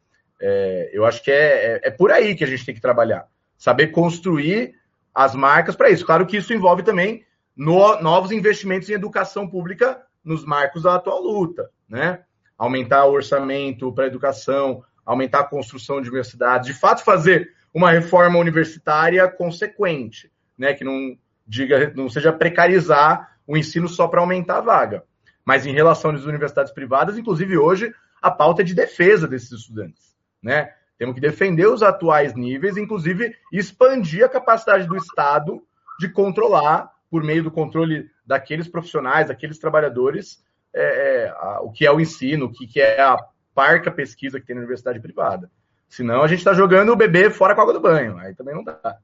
é, eu acho que é, é, é, por aí que a gente tem que trabalhar. Saber construir as marcas para isso. Claro que isso envolve também no, novos investimentos em educação pública nos marcos da atual luta, né? Aumentar o orçamento para educação, aumentar a construção de universidades, de fato fazer uma reforma universitária consequente, né? Que não diga, não seja precarizar o ensino só para aumentar a vaga. Mas em relação às universidades privadas, inclusive hoje, a pauta é de defesa desses estudantes. Né? Temos que defender os atuais níveis, inclusive expandir a capacidade do Estado de controlar, por meio do controle daqueles profissionais, daqueles trabalhadores, é, é, a, o que é o ensino, o que, que é a parca pesquisa que tem na universidade privada. Senão a gente está jogando o bebê fora com a água do banho. Aí também não dá.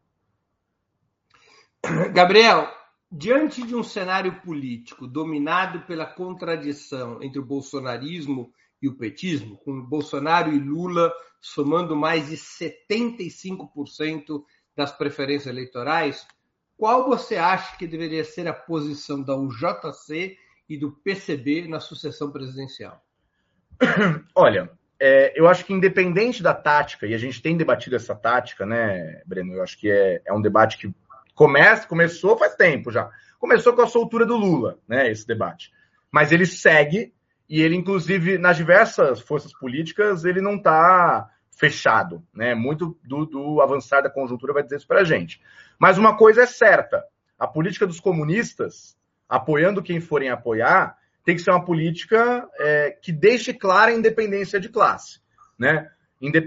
Gabriel, Diante de um cenário político dominado pela contradição entre o bolsonarismo e o petismo, com Bolsonaro e Lula somando mais de 75% das preferências eleitorais, qual você acha que deveria ser a posição da UJC e do PCB na sucessão presidencial?
Olha, é, eu acho que independente da tática, e a gente tem debatido essa tática, né, Breno? Eu acho que é, é um debate que Começa, começou faz tempo já. Começou com a soltura do Lula, né, esse debate. Mas ele segue e ele, inclusive, nas diversas forças políticas, ele não está fechado, né? Muito do, do, avançar da conjuntura vai dizer isso para a gente. Mas uma coisa é certa: a política dos comunistas, apoiando quem forem apoiar, tem que ser uma política é, que deixe clara a independência de classe. Né?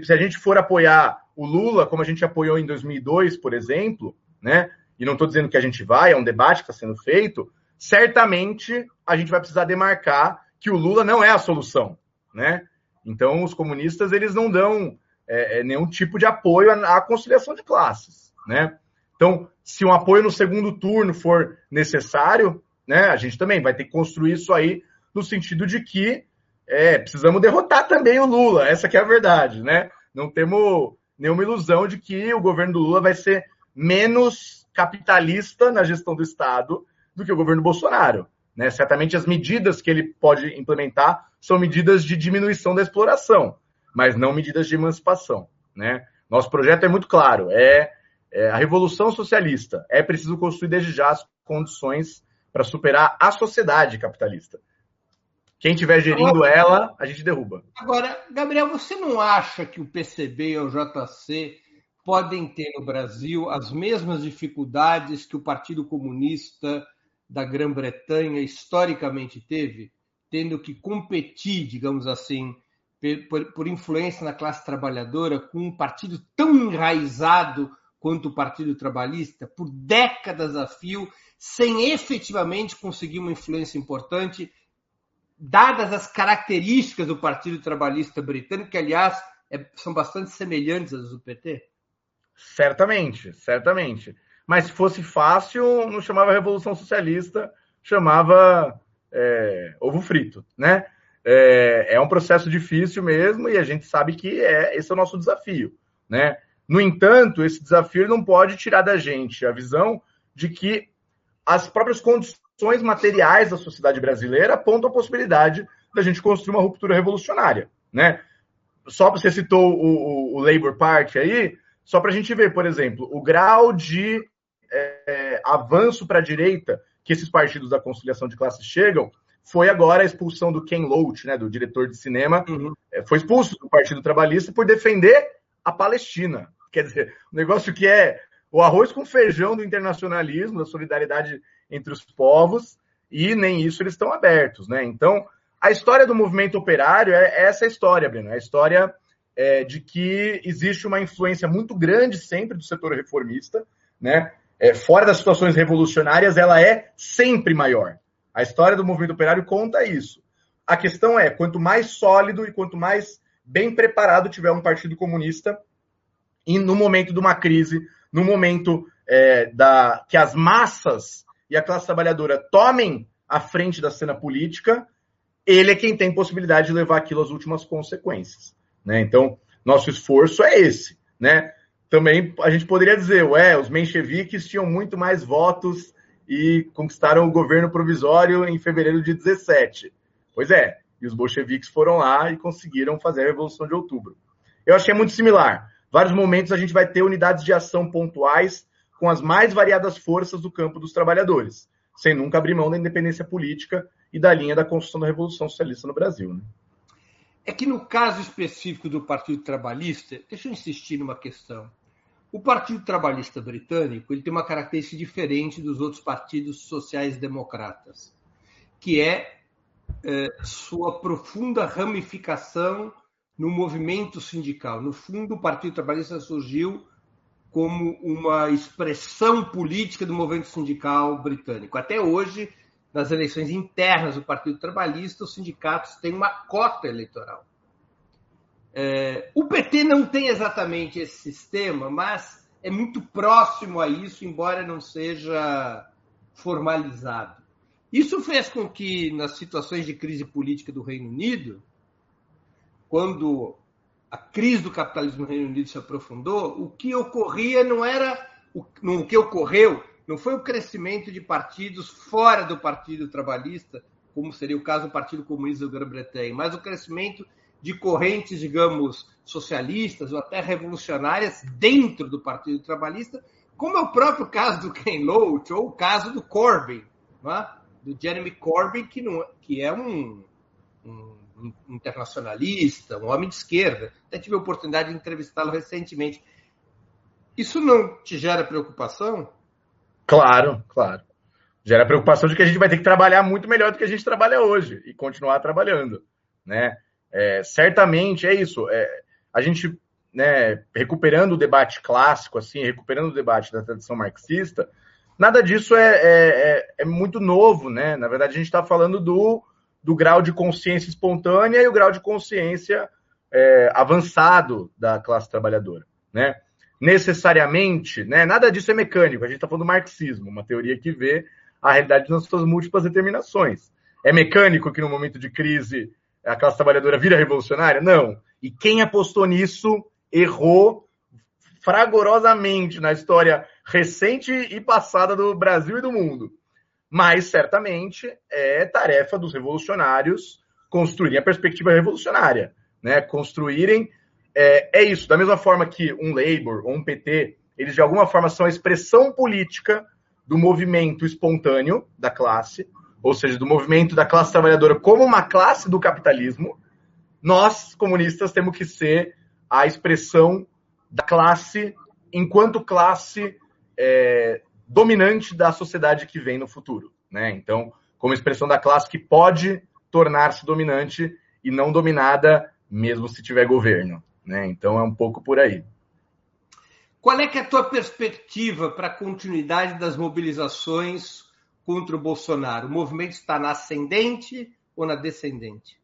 Se a gente for apoiar o Lula, como a gente apoiou em 2002, por exemplo, né? e não estou dizendo que a gente vai, é um debate que está sendo feito, certamente a gente vai precisar demarcar que o Lula não é a solução. Né? Então, os comunistas eles não dão é, é nenhum tipo de apoio à, à conciliação de classes. Né? Então, se um apoio no segundo turno for necessário, né, a gente também vai ter que construir isso aí no sentido de que é, precisamos derrotar também o Lula, essa é a verdade, né? Não temos nenhuma ilusão de que o governo do Lula vai ser menos capitalista na gestão do Estado do que o governo Bolsonaro. Né? Certamente as medidas que ele pode implementar são medidas de diminuição da exploração, mas não medidas de emancipação. Né? Nosso projeto é muito claro, é, é a revolução socialista. É preciso construir desde já as condições para superar a sociedade capitalista. Quem estiver gerindo agora, ela, a gente derruba.
Agora, Gabriel, você não acha que o PCB e o JC podem ter no Brasil as mesmas dificuldades que o Partido Comunista da Grã-Bretanha historicamente teve, tendo que competir, digamos assim, por, por, influência na classe trabalhadora com um partido tão enraizado quanto o Partido Trabalhista, por décadas a fio, sem efetivamente conseguir uma influência importante dadas as características do Partido Trabalhista Britânico, que, aliás, é, são bastante semelhantes às do PT?
Certamente, certamente. Mas se fosse fácil, não chamava Revolução Socialista, chamava é, ovo frito, né? É, é, um processo difícil mesmo e a gente sabe que é, esse é o nosso desafio, né? No entanto, esse desafio não pode tirar da gente a visão de que as próprias condições materiais da sociedade brasileira apontam a possibilidade da gente construir uma ruptura revolucionária, né? Só você citou o, o, o Labour Party aí, só para a gente ver, por exemplo, o grau de é, avanço para a direita que esses partidos da conciliação de classes chegam foi agora a expulsão do Ken Loach, né, do diretor de cinema, uhum. É, foi expulso do Partido Trabalhista por defender a Palestina. Quer dizer, um negócio que é o arroz com feijão do internacionalismo, da solidariedade entre os povos, e nem isso eles estão abertos, né? Então, a história do movimento operário é essa história, Breno, é a história é, de que existe uma influência muito grande sempre do setor reformista, né? É, fora das situações revolucionárias, ela é sempre maior. A história do movimento operário conta isso. A questão é, quanto mais sólido e quanto mais bem preparado tiver um partido comunista, e no momento de uma crise, no momento é, da que as massas e a classe trabalhadora tomem a frente da cena política, ele é quem tem possibilidade de levar aquilo às últimas consequências. Né? Então, nosso esforço é esse. Né? Também a gente poderia dizer, ué, os mencheviques tinham muito mais votos e conquistaram o governo provisório em fevereiro de 17. Pois é, e os bolcheviques foram lá e conseguiram fazer a Revolução de Outubro. Eu achei muito similar. Vários momentos a gente vai ter unidades de ação pontuais com as mais variadas forças do campo dos trabalhadores, sem nunca abrir mão da independência política e da linha da construção da Revolução Socialista no Brasil. Né?
É que no caso específico do Partido Trabalhista, deixa eu insistir numa questão. O Partido Trabalhista Britânico ele tem uma característica diferente dos outros partidos sociais-democratas, que é, é sua profunda ramificação no movimento sindical. No fundo, o Partido Trabalhista surgiu como uma expressão política do movimento sindical britânico. Até hoje, nas eleições internas do Partido Trabalhista, os sindicatos têm uma cota eleitoral. É, o PT não tem exatamente esse sistema, mas é muito próximo a isso, embora não seja formalizado. Isso fez com que, nas situações de crise política do Reino Unido, quando a crise do capitalismo no Reino Unido se aprofundou, o que ocorria não era o, o que ocorreu, não foi o crescimento de partidos fora do Partido Trabalhista, como seria o caso do Partido Comunista da Grã-Bretanha, mas o crescimento de correntes, digamos, socialistas ou até revolucionárias dentro do Partido Trabalhista, como é o próprio caso do Ken Loach ou o caso do Corbyn, é? do Jeremy Corbyn, que, não, que é um, um internacionalista, um homem de esquerda. Até tive a oportunidade de entrevistá-lo recentemente. Isso não te gera preocupação?
Claro, claro. gera preocupação de que a gente vai ter que trabalhar muito melhor do que a gente trabalha hoje e continuar trabalhando, né? É, certamente é isso. É, a gente, né, recuperando o debate clássico, assim, recuperando o debate da tradição marxista, nada disso é, é, é, é muito novo, né? Na verdade, a gente está falando do, do grau de consciência espontânea e o grau de consciência é, avançado da classe trabalhadora, né? Necessariamente, né? Nada disso é mecânico. A gente está falando do marxismo, uma teoria que vê a realidade nas suas múltiplas determinações. É mecânico que no momento de crise a classe trabalhadora vira revolucionária? Não. E quem apostou nisso errou fragorosamente na história recente e passada do Brasil e do mundo. Mas certamente é tarefa dos revolucionários construírem a perspectiva revolucionária, né? Construírem é, é isso. Da mesma forma que um Labour ou um PT, eles de alguma forma são a expressão política do movimento espontâneo da classe, ou seja, do movimento da classe trabalhadora como uma classe do capitalismo, nós, comunistas, temos que ser a expressão da classe enquanto classe é, dominante da sociedade que vem no futuro. Né? Então, como expressão da classe que pode tornar-se dominante e não dominada, mesmo se tiver governo. Né? Então, é um pouco por aí.
Qual é é a tua perspectiva para a continuidade das mobilizações contra o Bolsonaro? O movimento está na ascendente ou na descendente?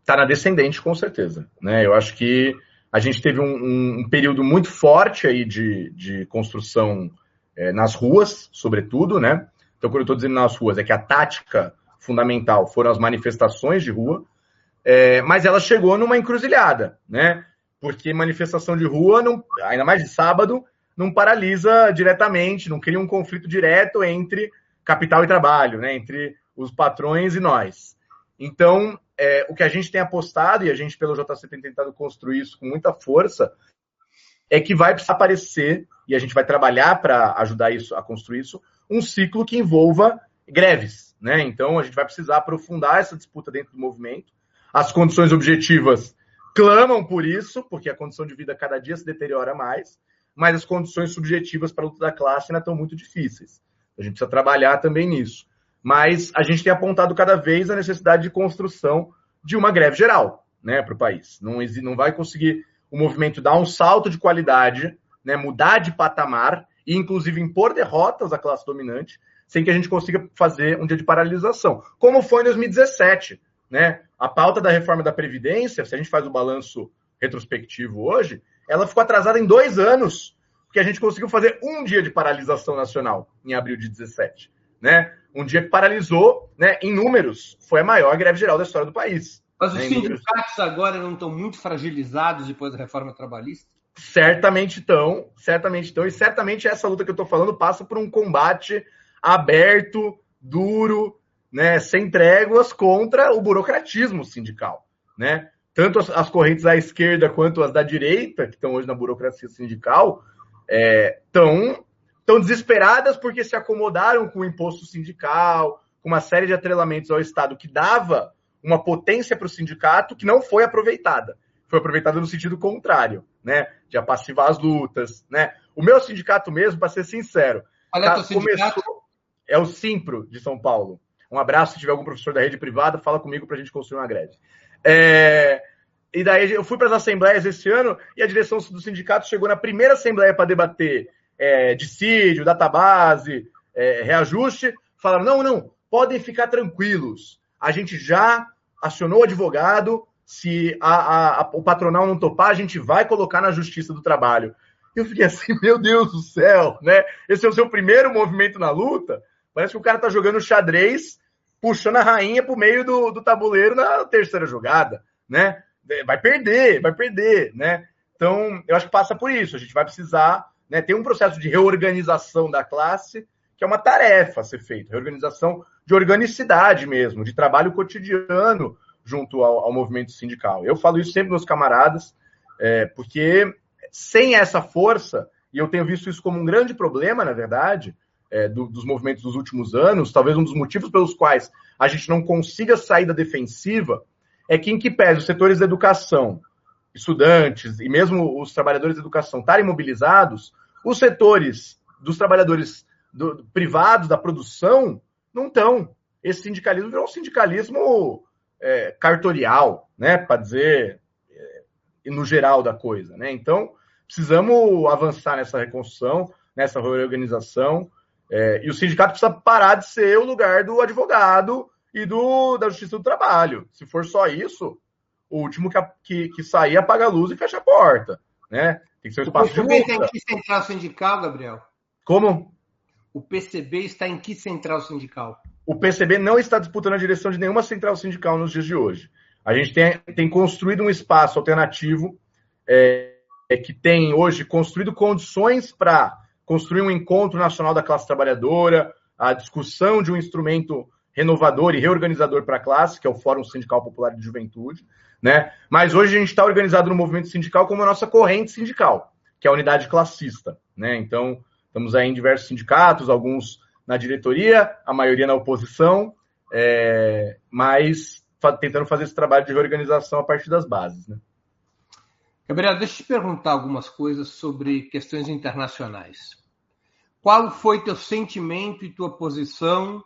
Está na descendente, com certeza. Né? Eu acho que a gente teve um, um período muito forte aí de, de construção é, nas ruas, sobretudo, né? Então, quando eu estou dizendo nas ruas, é que a tática fundamental foram as manifestações de rua, é, mas ela chegou numa encruzilhada, né? Porque manifestação de rua, não, ainda mais de sábado, não paralisa diretamente, não cria um conflito direto entre capital e trabalho, né? Entre os patrões e nós. Então, é, o que a gente tem apostado, e a gente pelo JC tem tentado construir isso com muita força, é que vai aparecer, e a gente vai trabalhar para ajudar isso a construir isso, um ciclo que envolva greves. Né? Então, a gente vai precisar aprofundar essa disputa dentro do movimento. As condições objetivas clamam por isso, porque a condição de vida cada dia se deteriora mais, mas as condições subjetivas para a luta da classe ainda estão muito difíceis. A gente precisa trabalhar também nisso mas a gente tem apontado cada vez a necessidade de construção de uma greve geral né, para o país. Não, não vai conseguir o movimento dar um salto de qualidade, né, mudar de patamar e, inclusive, impor derrotas à classe dominante, sem que a gente consiga fazer um dia de paralisação. Como foi em 2017. Né? A pauta da reforma da Previdência, se a gente faz o balanço retrospectivo hoje, ela ficou atrasada em dois anos, porque a gente conseguiu fazer um dia de paralisação nacional em abril de 17. Né? um dia que paralisou, né, em números, foi a maior greve geral da história do país.
Mas os
né,
sindicatos agora não estão muito fragilizados depois da reforma trabalhista?
Certamente estão, certamente estão, e certamente essa luta que eu estou falando passa por um combate aberto, duro, né, sem tréguas contra o burocratismo sindical, né? Tanto as, as correntes à esquerda quanto as da direita, que estão hoje na burocracia sindical, estão é, estão desesperadas porque se acomodaram com o imposto sindical, com uma série de atrelamentos ao Estado que dava uma potência para o sindicato que não foi aproveitada. Foi aproveitada no sentido contrário, né? De apassivar as lutas, né? O meu sindicato mesmo, para ser sincero,
Olha tá, começou,
é o Simpro de São Paulo. Um abraço se tiver algum professor da rede privada, fala comigo para a gente construir uma greve. É... E daí eu fui para as assembleias esse ano e a direção do sindicato chegou na primeira assembleia para debater é, dissídio, database, é, reajuste, falaram: não, não, podem ficar tranquilos. A gente já acionou o advogado, se a, a, a, o patronal não topar, a gente vai colocar na Justiça do Trabalho. Eu fiquei assim, meu Deus do céu, né? Esse é o seu primeiro movimento na luta. Parece que o cara tá jogando xadrez, puxando a rainha pro meio do, do tabuleiro na terceira jogada, né? Vai perder, vai perder, né? Então, eu acho que passa por isso. A gente vai precisar né? Tem um processo de reorganização da classe, que é uma tarefa a ser feita, reorganização de organicidade mesmo, de trabalho cotidiano junto ao, ao movimento sindical. Eu falo isso sempre meus camaradas, é, porque sem essa força, e eu tenho visto isso como um grande problema, na verdade, é, do, dos movimentos dos últimos anos, talvez um dos motivos pelos quais a gente não consiga sair da defensiva, é que em que pese os setores da educação, estudantes e mesmo os trabalhadores da educação estarem mobilizados, os setores dos trabalhadores do, privados da produção não estão. Esse sindicalismo virou um sindicalismo é, cartorial, né? Para dizer é, no geral da coisa, né? Então precisamos avançar nessa reconstrução, nessa reorganização. É, e o sindicato precisa parar de ser o lugar do advogado e do, da Justiça do Trabalho. Se for só isso, o último que, que, que sair apaga a luz e fecha a porta. Né?
Tem que ser um espaço de luta. O PCB está em que central sindical, Gabriel?
Como?
O PCB está em que central sindical?
O PCB não está disputando a direção de nenhuma central sindical nos dias de hoje. A gente tem, tem construído um espaço alternativo é, é que tem hoje construído condições para construir um encontro nacional da classe trabalhadora, a discussão de um instrumento renovador e reorganizador para a classe, que é o Fórum Sindical Popular de Juventude, né? Mas hoje a gente está organizado no movimento sindical como a nossa corrente sindical, que é a unidade classista, né? Então, estamos aí em diversos sindicatos, alguns na diretoria, a maioria na oposição, é, mas tentando fazer esse trabalho de reorganização a partir das bases, né?
Gabriel, deixa eu te perguntar algumas coisas sobre questões internacionais. Qual foi teu sentimento e tua posição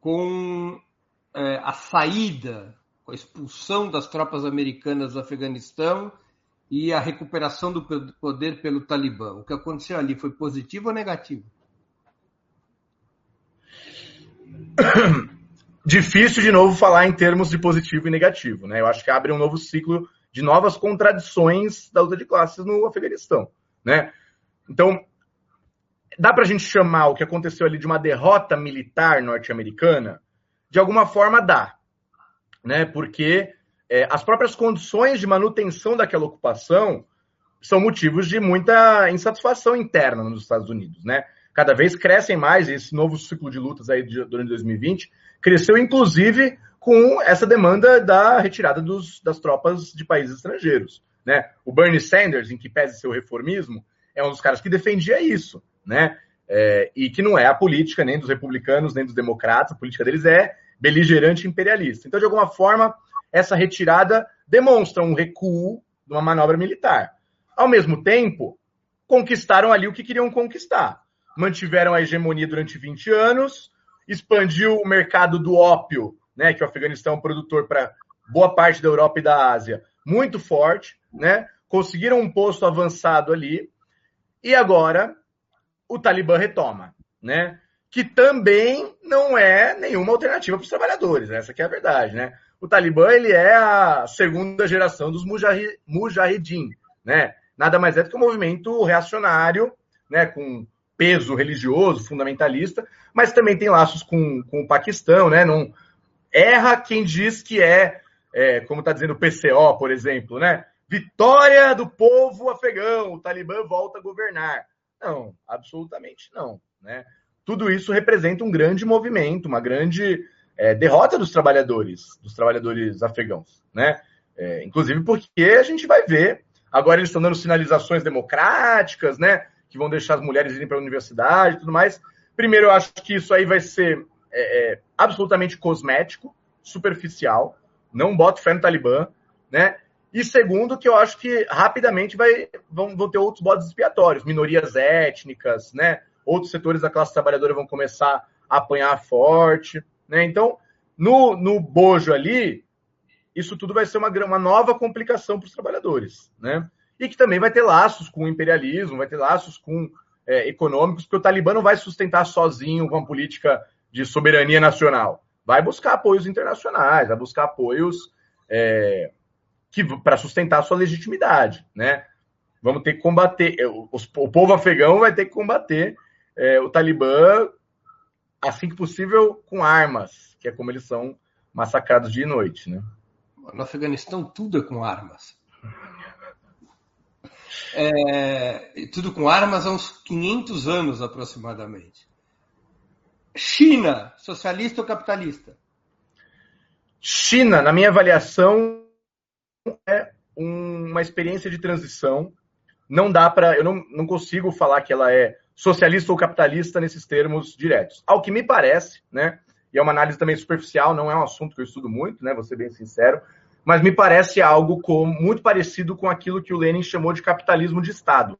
com é, a saída, com a expulsão das tropas americanas do Afeganistão e a recuperação do poder pelo Talibã? O que aconteceu ali foi positivo ou negativo?
Difícil de novo falar em termos de positivo e negativo, né? Eu acho que abre um novo ciclo de novas contradições da luta de classes no Afeganistão, né? Então, dá para a gente chamar o que aconteceu ali de uma derrota militar norte-americana? De alguma forma dá, né? Porque é, as próprias condições de manutenção daquela ocupação são motivos de muita insatisfação interna nos Estados Unidos, né? Cada vez crescem mais esse novo ciclo de lutas aí durante 2020 cresceu inclusive com essa demanda da retirada dos, das tropas de países estrangeiros. Né? O Bernie Sanders, em que pese seu reformismo, é um dos caras que defendia isso, né? É, e que não é a política nem dos republicanos nem dos democratas, a política deles é beligerante imperialista. Então, de alguma forma, essa retirada demonstra um recuo de uma manobra militar. Ao mesmo tempo, conquistaram ali o que queriam conquistar. Mantiveram a hegemonia durante 20 anos, expandiu o mercado do ópio né, que o Afeganistão é um produtor para boa parte da Europa e da Ásia, muito forte, né? Conseguiram um posto avançado ali e agora o Talibã retoma, né? Que também não é nenhuma alternativa para os trabalhadores, essa que é a verdade, né? O Talibã ele é a segunda geração dos mujahidin, né? Nada mais é do que um movimento reacionário, né? Com peso religioso, fundamentalista, mas também tem laços com, com o Paquistão, né? Não, erra quem diz que é, é como está dizendo o PCO, por exemplo, né? Vitória do povo afegão, o Talibã volta a governar. Não, absolutamente não. Né? Tudo isso representa um grande movimento, uma grande é, derrota dos trabalhadores, dos trabalhadores afegãos. Né? É, inclusive porque a gente vai ver, agora eles estão dando sinalizações democráticas, né? Que vão deixar as mulheres irem para a universidade e tudo mais. Primeiro, eu acho que isso aí vai ser é, é, absolutamente cosmético, superficial, não boto fé no Talibã, né? E segundo, que eu acho que rapidamente vai, vão, vão ter outros bodes expiatórios, minorias étnicas, né? Outros setores da classe trabalhadora vão começar a apanhar forte, né? Então, no, no bojo ali, isso tudo vai ser uma, uma nova complicação para os trabalhadores, né? E que também vai ter laços com o imperialismo, vai ter laços com é, econômicos, porque o Talibã não vai sustentar sozinho com a política de soberania nacional. Vai buscar apoios internacionais, vai buscar apoios é, que para sustentar a sua legitimidade, né? Vamos ter que combater, é, o, o povo afegão vai ter que combater é, o Talibã assim que possível com armas, que é como eles são massacrados dia e noite, né?
No Afeganistão tudo é com armas. É, tudo com armas há uns 500 anos aproximadamente. China, socialista ou capitalista?
China, na minha avaliação, é uma experiência de transição. Não dá para. Eu não, não consigo falar que ela é socialista ou capitalista nesses termos diretos. Ao que me parece, né? E é uma análise também superficial, não é um assunto que eu estudo muito, né? Vou ser bem sincero, mas me parece algo com, muito parecido com aquilo que o Lenin chamou de capitalismo de Estado,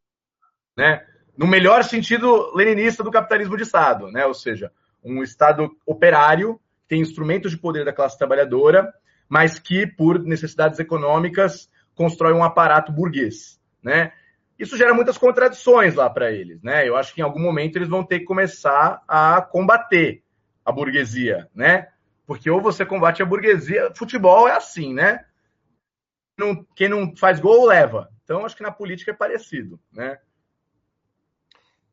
né? no melhor sentido leninista do capitalismo de Estado, né? ou seja, um Estado operário, tem instrumentos de poder da classe trabalhadora, mas que, por necessidades econômicas, constrói um aparato burguês. Né? Isso gera muitas contradições lá para eles. Né? Eu acho que em algum momento eles vão ter que começar a combater a burguesia, né? Porque ou você combate a burguesia, futebol é assim, né? quem não faz gol leva. Então acho que na política é parecido, né?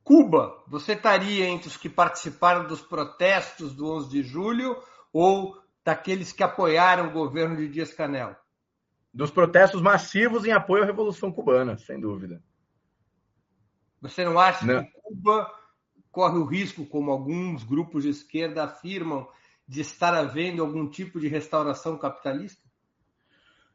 Cuba, você estaria entre os que participaram dos protestos do 11 de julho ou daqueles que apoiaram o governo de Dias Canel?
Dos protestos massivos em apoio à Revolução Cubana, sem dúvida.
Você não acha não. que Cuba corre o risco, como alguns grupos de esquerda afirmam, de estar havendo algum tipo de restauração capitalista?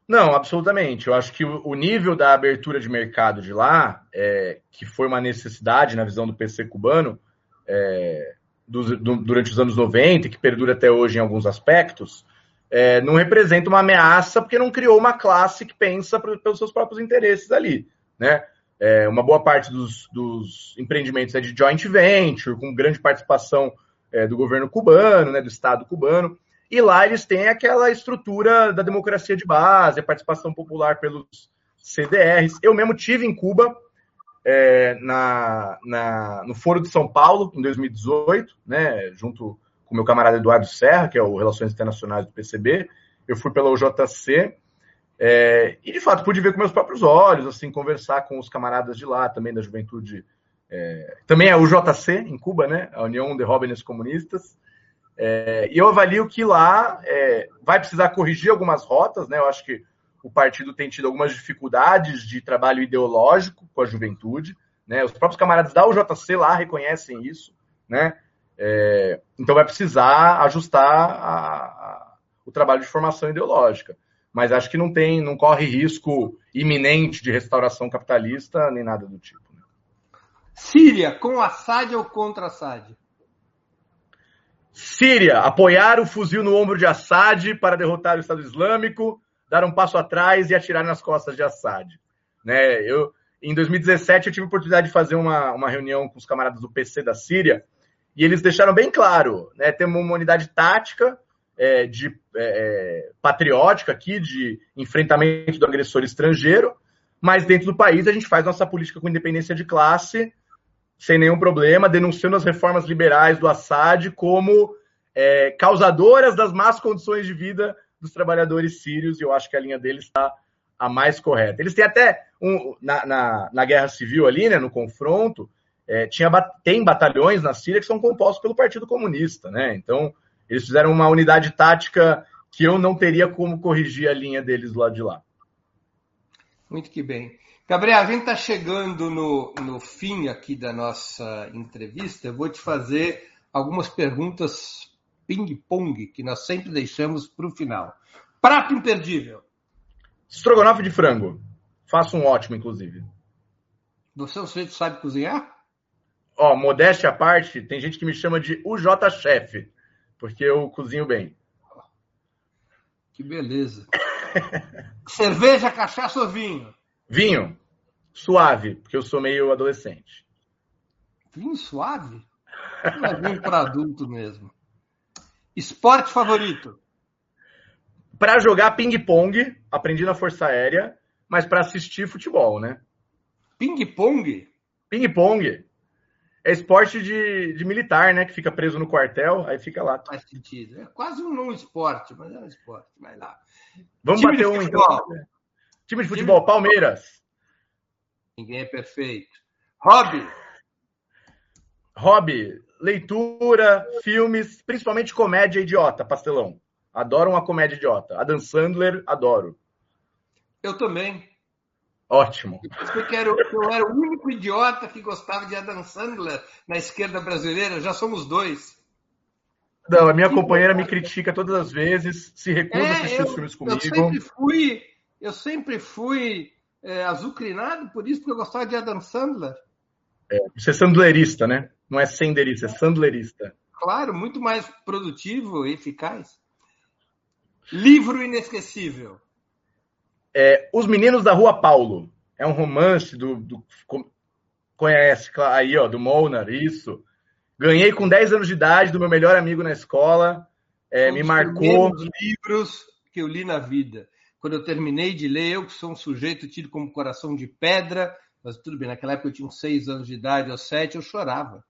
Não, absolutamente. Eu acho que o nível da abertura de mercado de lá, é, que foi uma necessidade na visão do PC cubano é, do, do, durante os anos 90, que perdura até hoje em alguns aspectos, é, não representa uma ameaça porque não criou uma classe que pensa pelos seus próprios interesses ali. Né? É, uma boa parte dos, dos, empreendimentos é de joint venture, com grande participação é, do governo cubano, né, do Estado cubano. E lá eles têm aquela estrutura da democracia de base, a participação popular pelos CDRs. Eu mesmo tive em Cuba, é, na, na, no Foro de São Paulo, em 2018, né, junto com meu camarada Eduardo Serra, que é o Relações Internacionais do PCB. Eu fui pela UJC é, e, de fato, pude ver com meus próprios olhos, assim, conversar com os camaradas de lá, também da juventude. É, também é o JC, em Cuba, né, a União de Jóvenes Comunistas. É, e eu avalio que lá é, vai precisar corrigir algumas rotas, né? Eu acho que o partido tem tido algumas dificuldades de trabalho ideológico com a juventude, né? Os próprios camaradas da UJC lá reconhecem isso, né? É, então vai precisar ajustar a, a, o trabalho de formação ideológica. Mas acho que não tem, não corre risco iminente de restauração capitalista nem nada do tipo. Né?
Síria, com Assad ou contra Assad?
Síria, apoiar o fuzil no ombro de Assad para derrotar o Estado Islâmico, dar um passo atrás e atirar nas costas de Assad. Né, eu, em 2017, eu tive a oportunidade de fazer uma, uma reunião com os camaradas do PC da Síria, e eles deixaram bem claro, né, temos uma unidade tática, é, de é, é, patriótica aqui, de enfrentamento do agressor estrangeiro, mas dentro do país a gente faz nossa política com independência de classe, sem nenhum problema, denunciando as reformas liberais do Assad como é, causadoras das más condições de vida dos trabalhadores sírios, e eu acho que a linha deles está a mais correta. Eles têm até, um, na, na, na, guerra civil ali, né, no confronto, é, tinha, tem batalhões na Síria que são compostos pelo Partido Comunista, né? Então, eles fizeram uma unidade tática que eu não teria como corrigir a linha deles lá de lá.
Muito que bem. Gabriel, a gente está chegando no, no fim aqui da nossa entrevista. Eu vou te fazer algumas perguntas ping-pong que nós sempre deixamos para o final. Prato imperdível.
Estrogonofe de frango. Faço um ótimo, inclusive.
Você é um sujeito que sabe cozinhar?
Ó, modéstia à parte, tem gente que me chama de UJ Chef, porque eu cozinho bem.
Que beleza. Cerveja, cachaça ou vinho?
Vinho. Suave, porque eu sou meio adolescente.
Vinho suave? Não é vinho para adulto mesmo. Esporte favorito?
Para jogar ping-pong, aprendi na Força Aérea, mas para assistir futebol, né?
Ping-pong?
Ping-pong. É esporte de, de, militar, né? Que fica preso no quartel, aí fica lá.
Faz sentido. É quase um não esporte, mas é um esporte. Vai lá.
Vamos Time bater um então. Time de futebol, Time... Palmeiras.
Ninguém é perfeito. Hobby.
Hobby, leitura, filmes, principalmente comédia idiota, pastelão. Adoro uma comédia idiota. Adam Sandler, adoro.
Eu também.
Ótimo.
Eu era, eu era o único idiota que gostava de Adam Sandler na esquerda brasileira, já somos dois.
Não, a minha companheira me critica todas as vezes, se recusa é, a assistir eu, os filmes comigo.
Eu sempre fui, eu sempre fui é, azucrinado por isso, porque eu gostava de Adam Sandler.
É, você é sandlerista, né? Não é senderista, é sandlerista.
Claro, muito mais produtivo e eficaz. Livro inesquecível.
É, Os Meninos da Rua Paulo. É um romance do, do Conhece, aí, ó, do Molnar, isso. Ganhei com 10 anos de idade do meu melhor amigo na escola. É, um me marcou.
Os livros que eu li na vida. Quando eu terminei de ler, eu que sou um sujeito tido como coração de pedra, mas tudo bem, naquela época eu tinha uns 6 anos de idade, ou 7, eu chorava.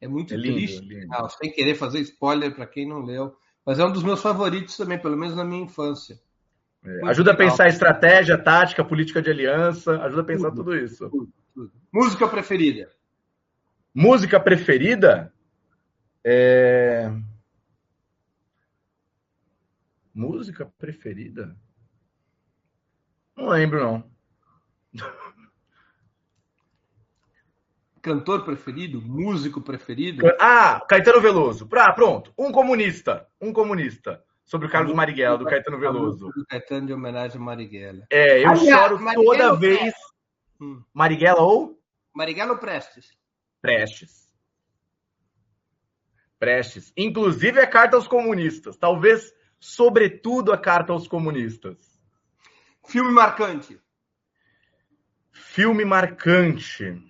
É muito é lindo, triste, lindo. Não, sem querer fazer spoiler para quem não leu. Mas é um dos meus favoritos também, pelo menos na minha infância.
É, ajuda legal. a pensar estratégia, tática, política de aliança, ajuda a pensar tudo, tudo isso. Tudo,
tudo. Música preferida?
Música preferida? É... Música preferida? Não lembro, não.
Cantor preferido? Músico preferido?
Ah, Caetano Veloso. Ah, pronto. Um comunista. Um comunista. Sobre o Carlos Marighella, do Caetano Veloso.
Do Caetano de homenagem a Marighella.
É, eu choro toda vez. Hum. Marighella ou?
Marighella ou Prestes?
Prestes. Prestes. Inclusive a carta aos comunistas. Talvez, sobretudo, a carta aos comunistas.
Filme marcante.
Filme marcante.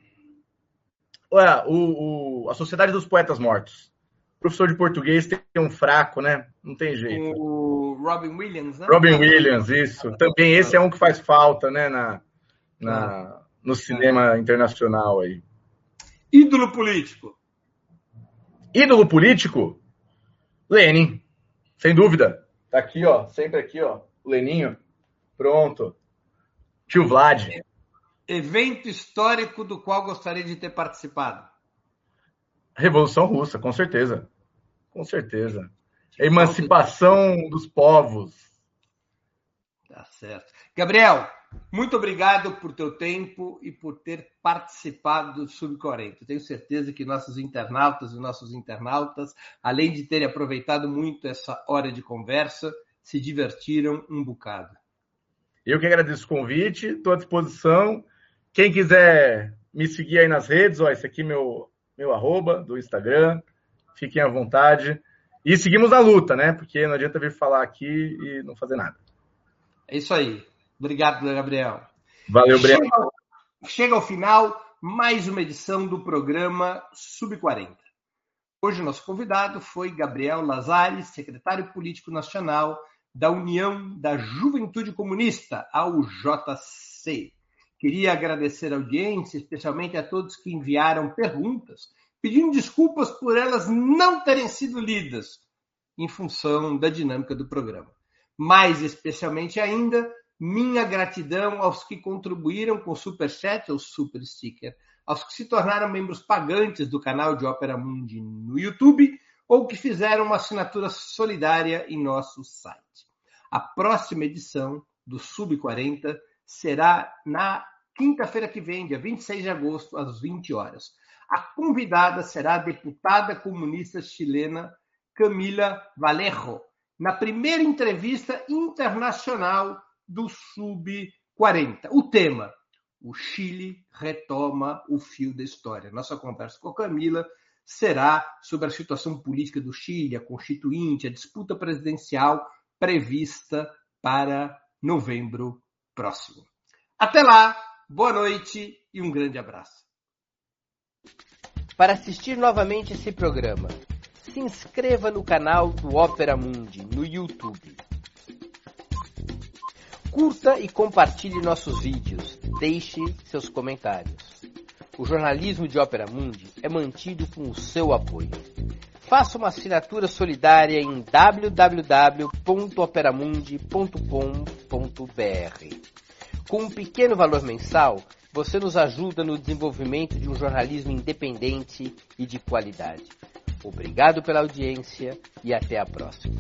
Olha, o, o, a Sociedade dos Poetas Mortos. O professor de português tem um fraco, né? Não tem jeito.
O Robin Williams, né?
Robin Williams, isso. Também esse é um que faz falta, né? Na, na, no cinema internacional aí.
Ídolo político.
Ídolo político? Lenin, sem dúvida. Tá aqui, ó, sempre aqui, ó, o Leninho. Pronto. Tio Vlad.
Evento histórico do qual gostaria de ter participado?
Revolução Russa, com certeza. Com certeza. A emancipação dos povos.
Tá certo. Gabriel, muito obrigado por teu tempo e por ter participado do Sub-40. Tenho certeza que nossos internautas e nossos internautas, além de terem aproveitado muito essa hora de conversa, se divertiram um bocado.
Eu que agradeço o convite, estou à disposição. Quem quiser me seguir aí nas redes, ó, esse aqui é meu meu arroba do Instagram. Fiquem à vontade. E seguimos na luta, né? Porque não adianta vir falar aqui e não fazer nada.
É isso aí. Obrigado, Gabriel.
Valeu, Breno.
Chega, chega ao final mais uma edição do programa Sub-40. Hoje o nosso convidado foi Gabriel Lazares, secretário político nacional da União da Juventude Comunista, a UJC. Queria agradecer a audiência, especialmente a todos que enviaram perguntas, pedindo desculpas por elas não terem sido lidas, em função da dinâmica do programa. Mais especialmente ainda, minha gratidão aos que contribuíram com o Super Chat ou Super Sticker, aos que se tornaram membros pagantes do canal de Ópera Mundi no YouTube ou que fizeram uma assinatura solidária em nosso site. A próxima edição do Sub 40 será na quinta-feira que vem, dia 26 de agosto, às 20 horas. A convidada será a deputada comunista chilena Camila Vallejo, na primeira entrevista internacional do Sub-40. O tema: o Chile retoma o fio da história. Nossa conversa com a Camila será sobre a situação política do Chile, a constituinte, a disputa presidencial prevista para novembro próximo. Até lá, boa noite e um grande abraço.
Para assistir novamente esse programa, se inscreva no canal do Opera Mundi no YouTube. Curta e compartilhe nossos vídeos. Deixe seus comentários. O jornalismo de Opera Mundi é mantido com o seu apoio. Faça uma assinatura solidária em www.operamundi.com.br. Com um pequeno valor mensal, você nos ajuda no desenvolvimento de um jornalismo independente e de qualidade. Obrigado pela audiência e até a próxima.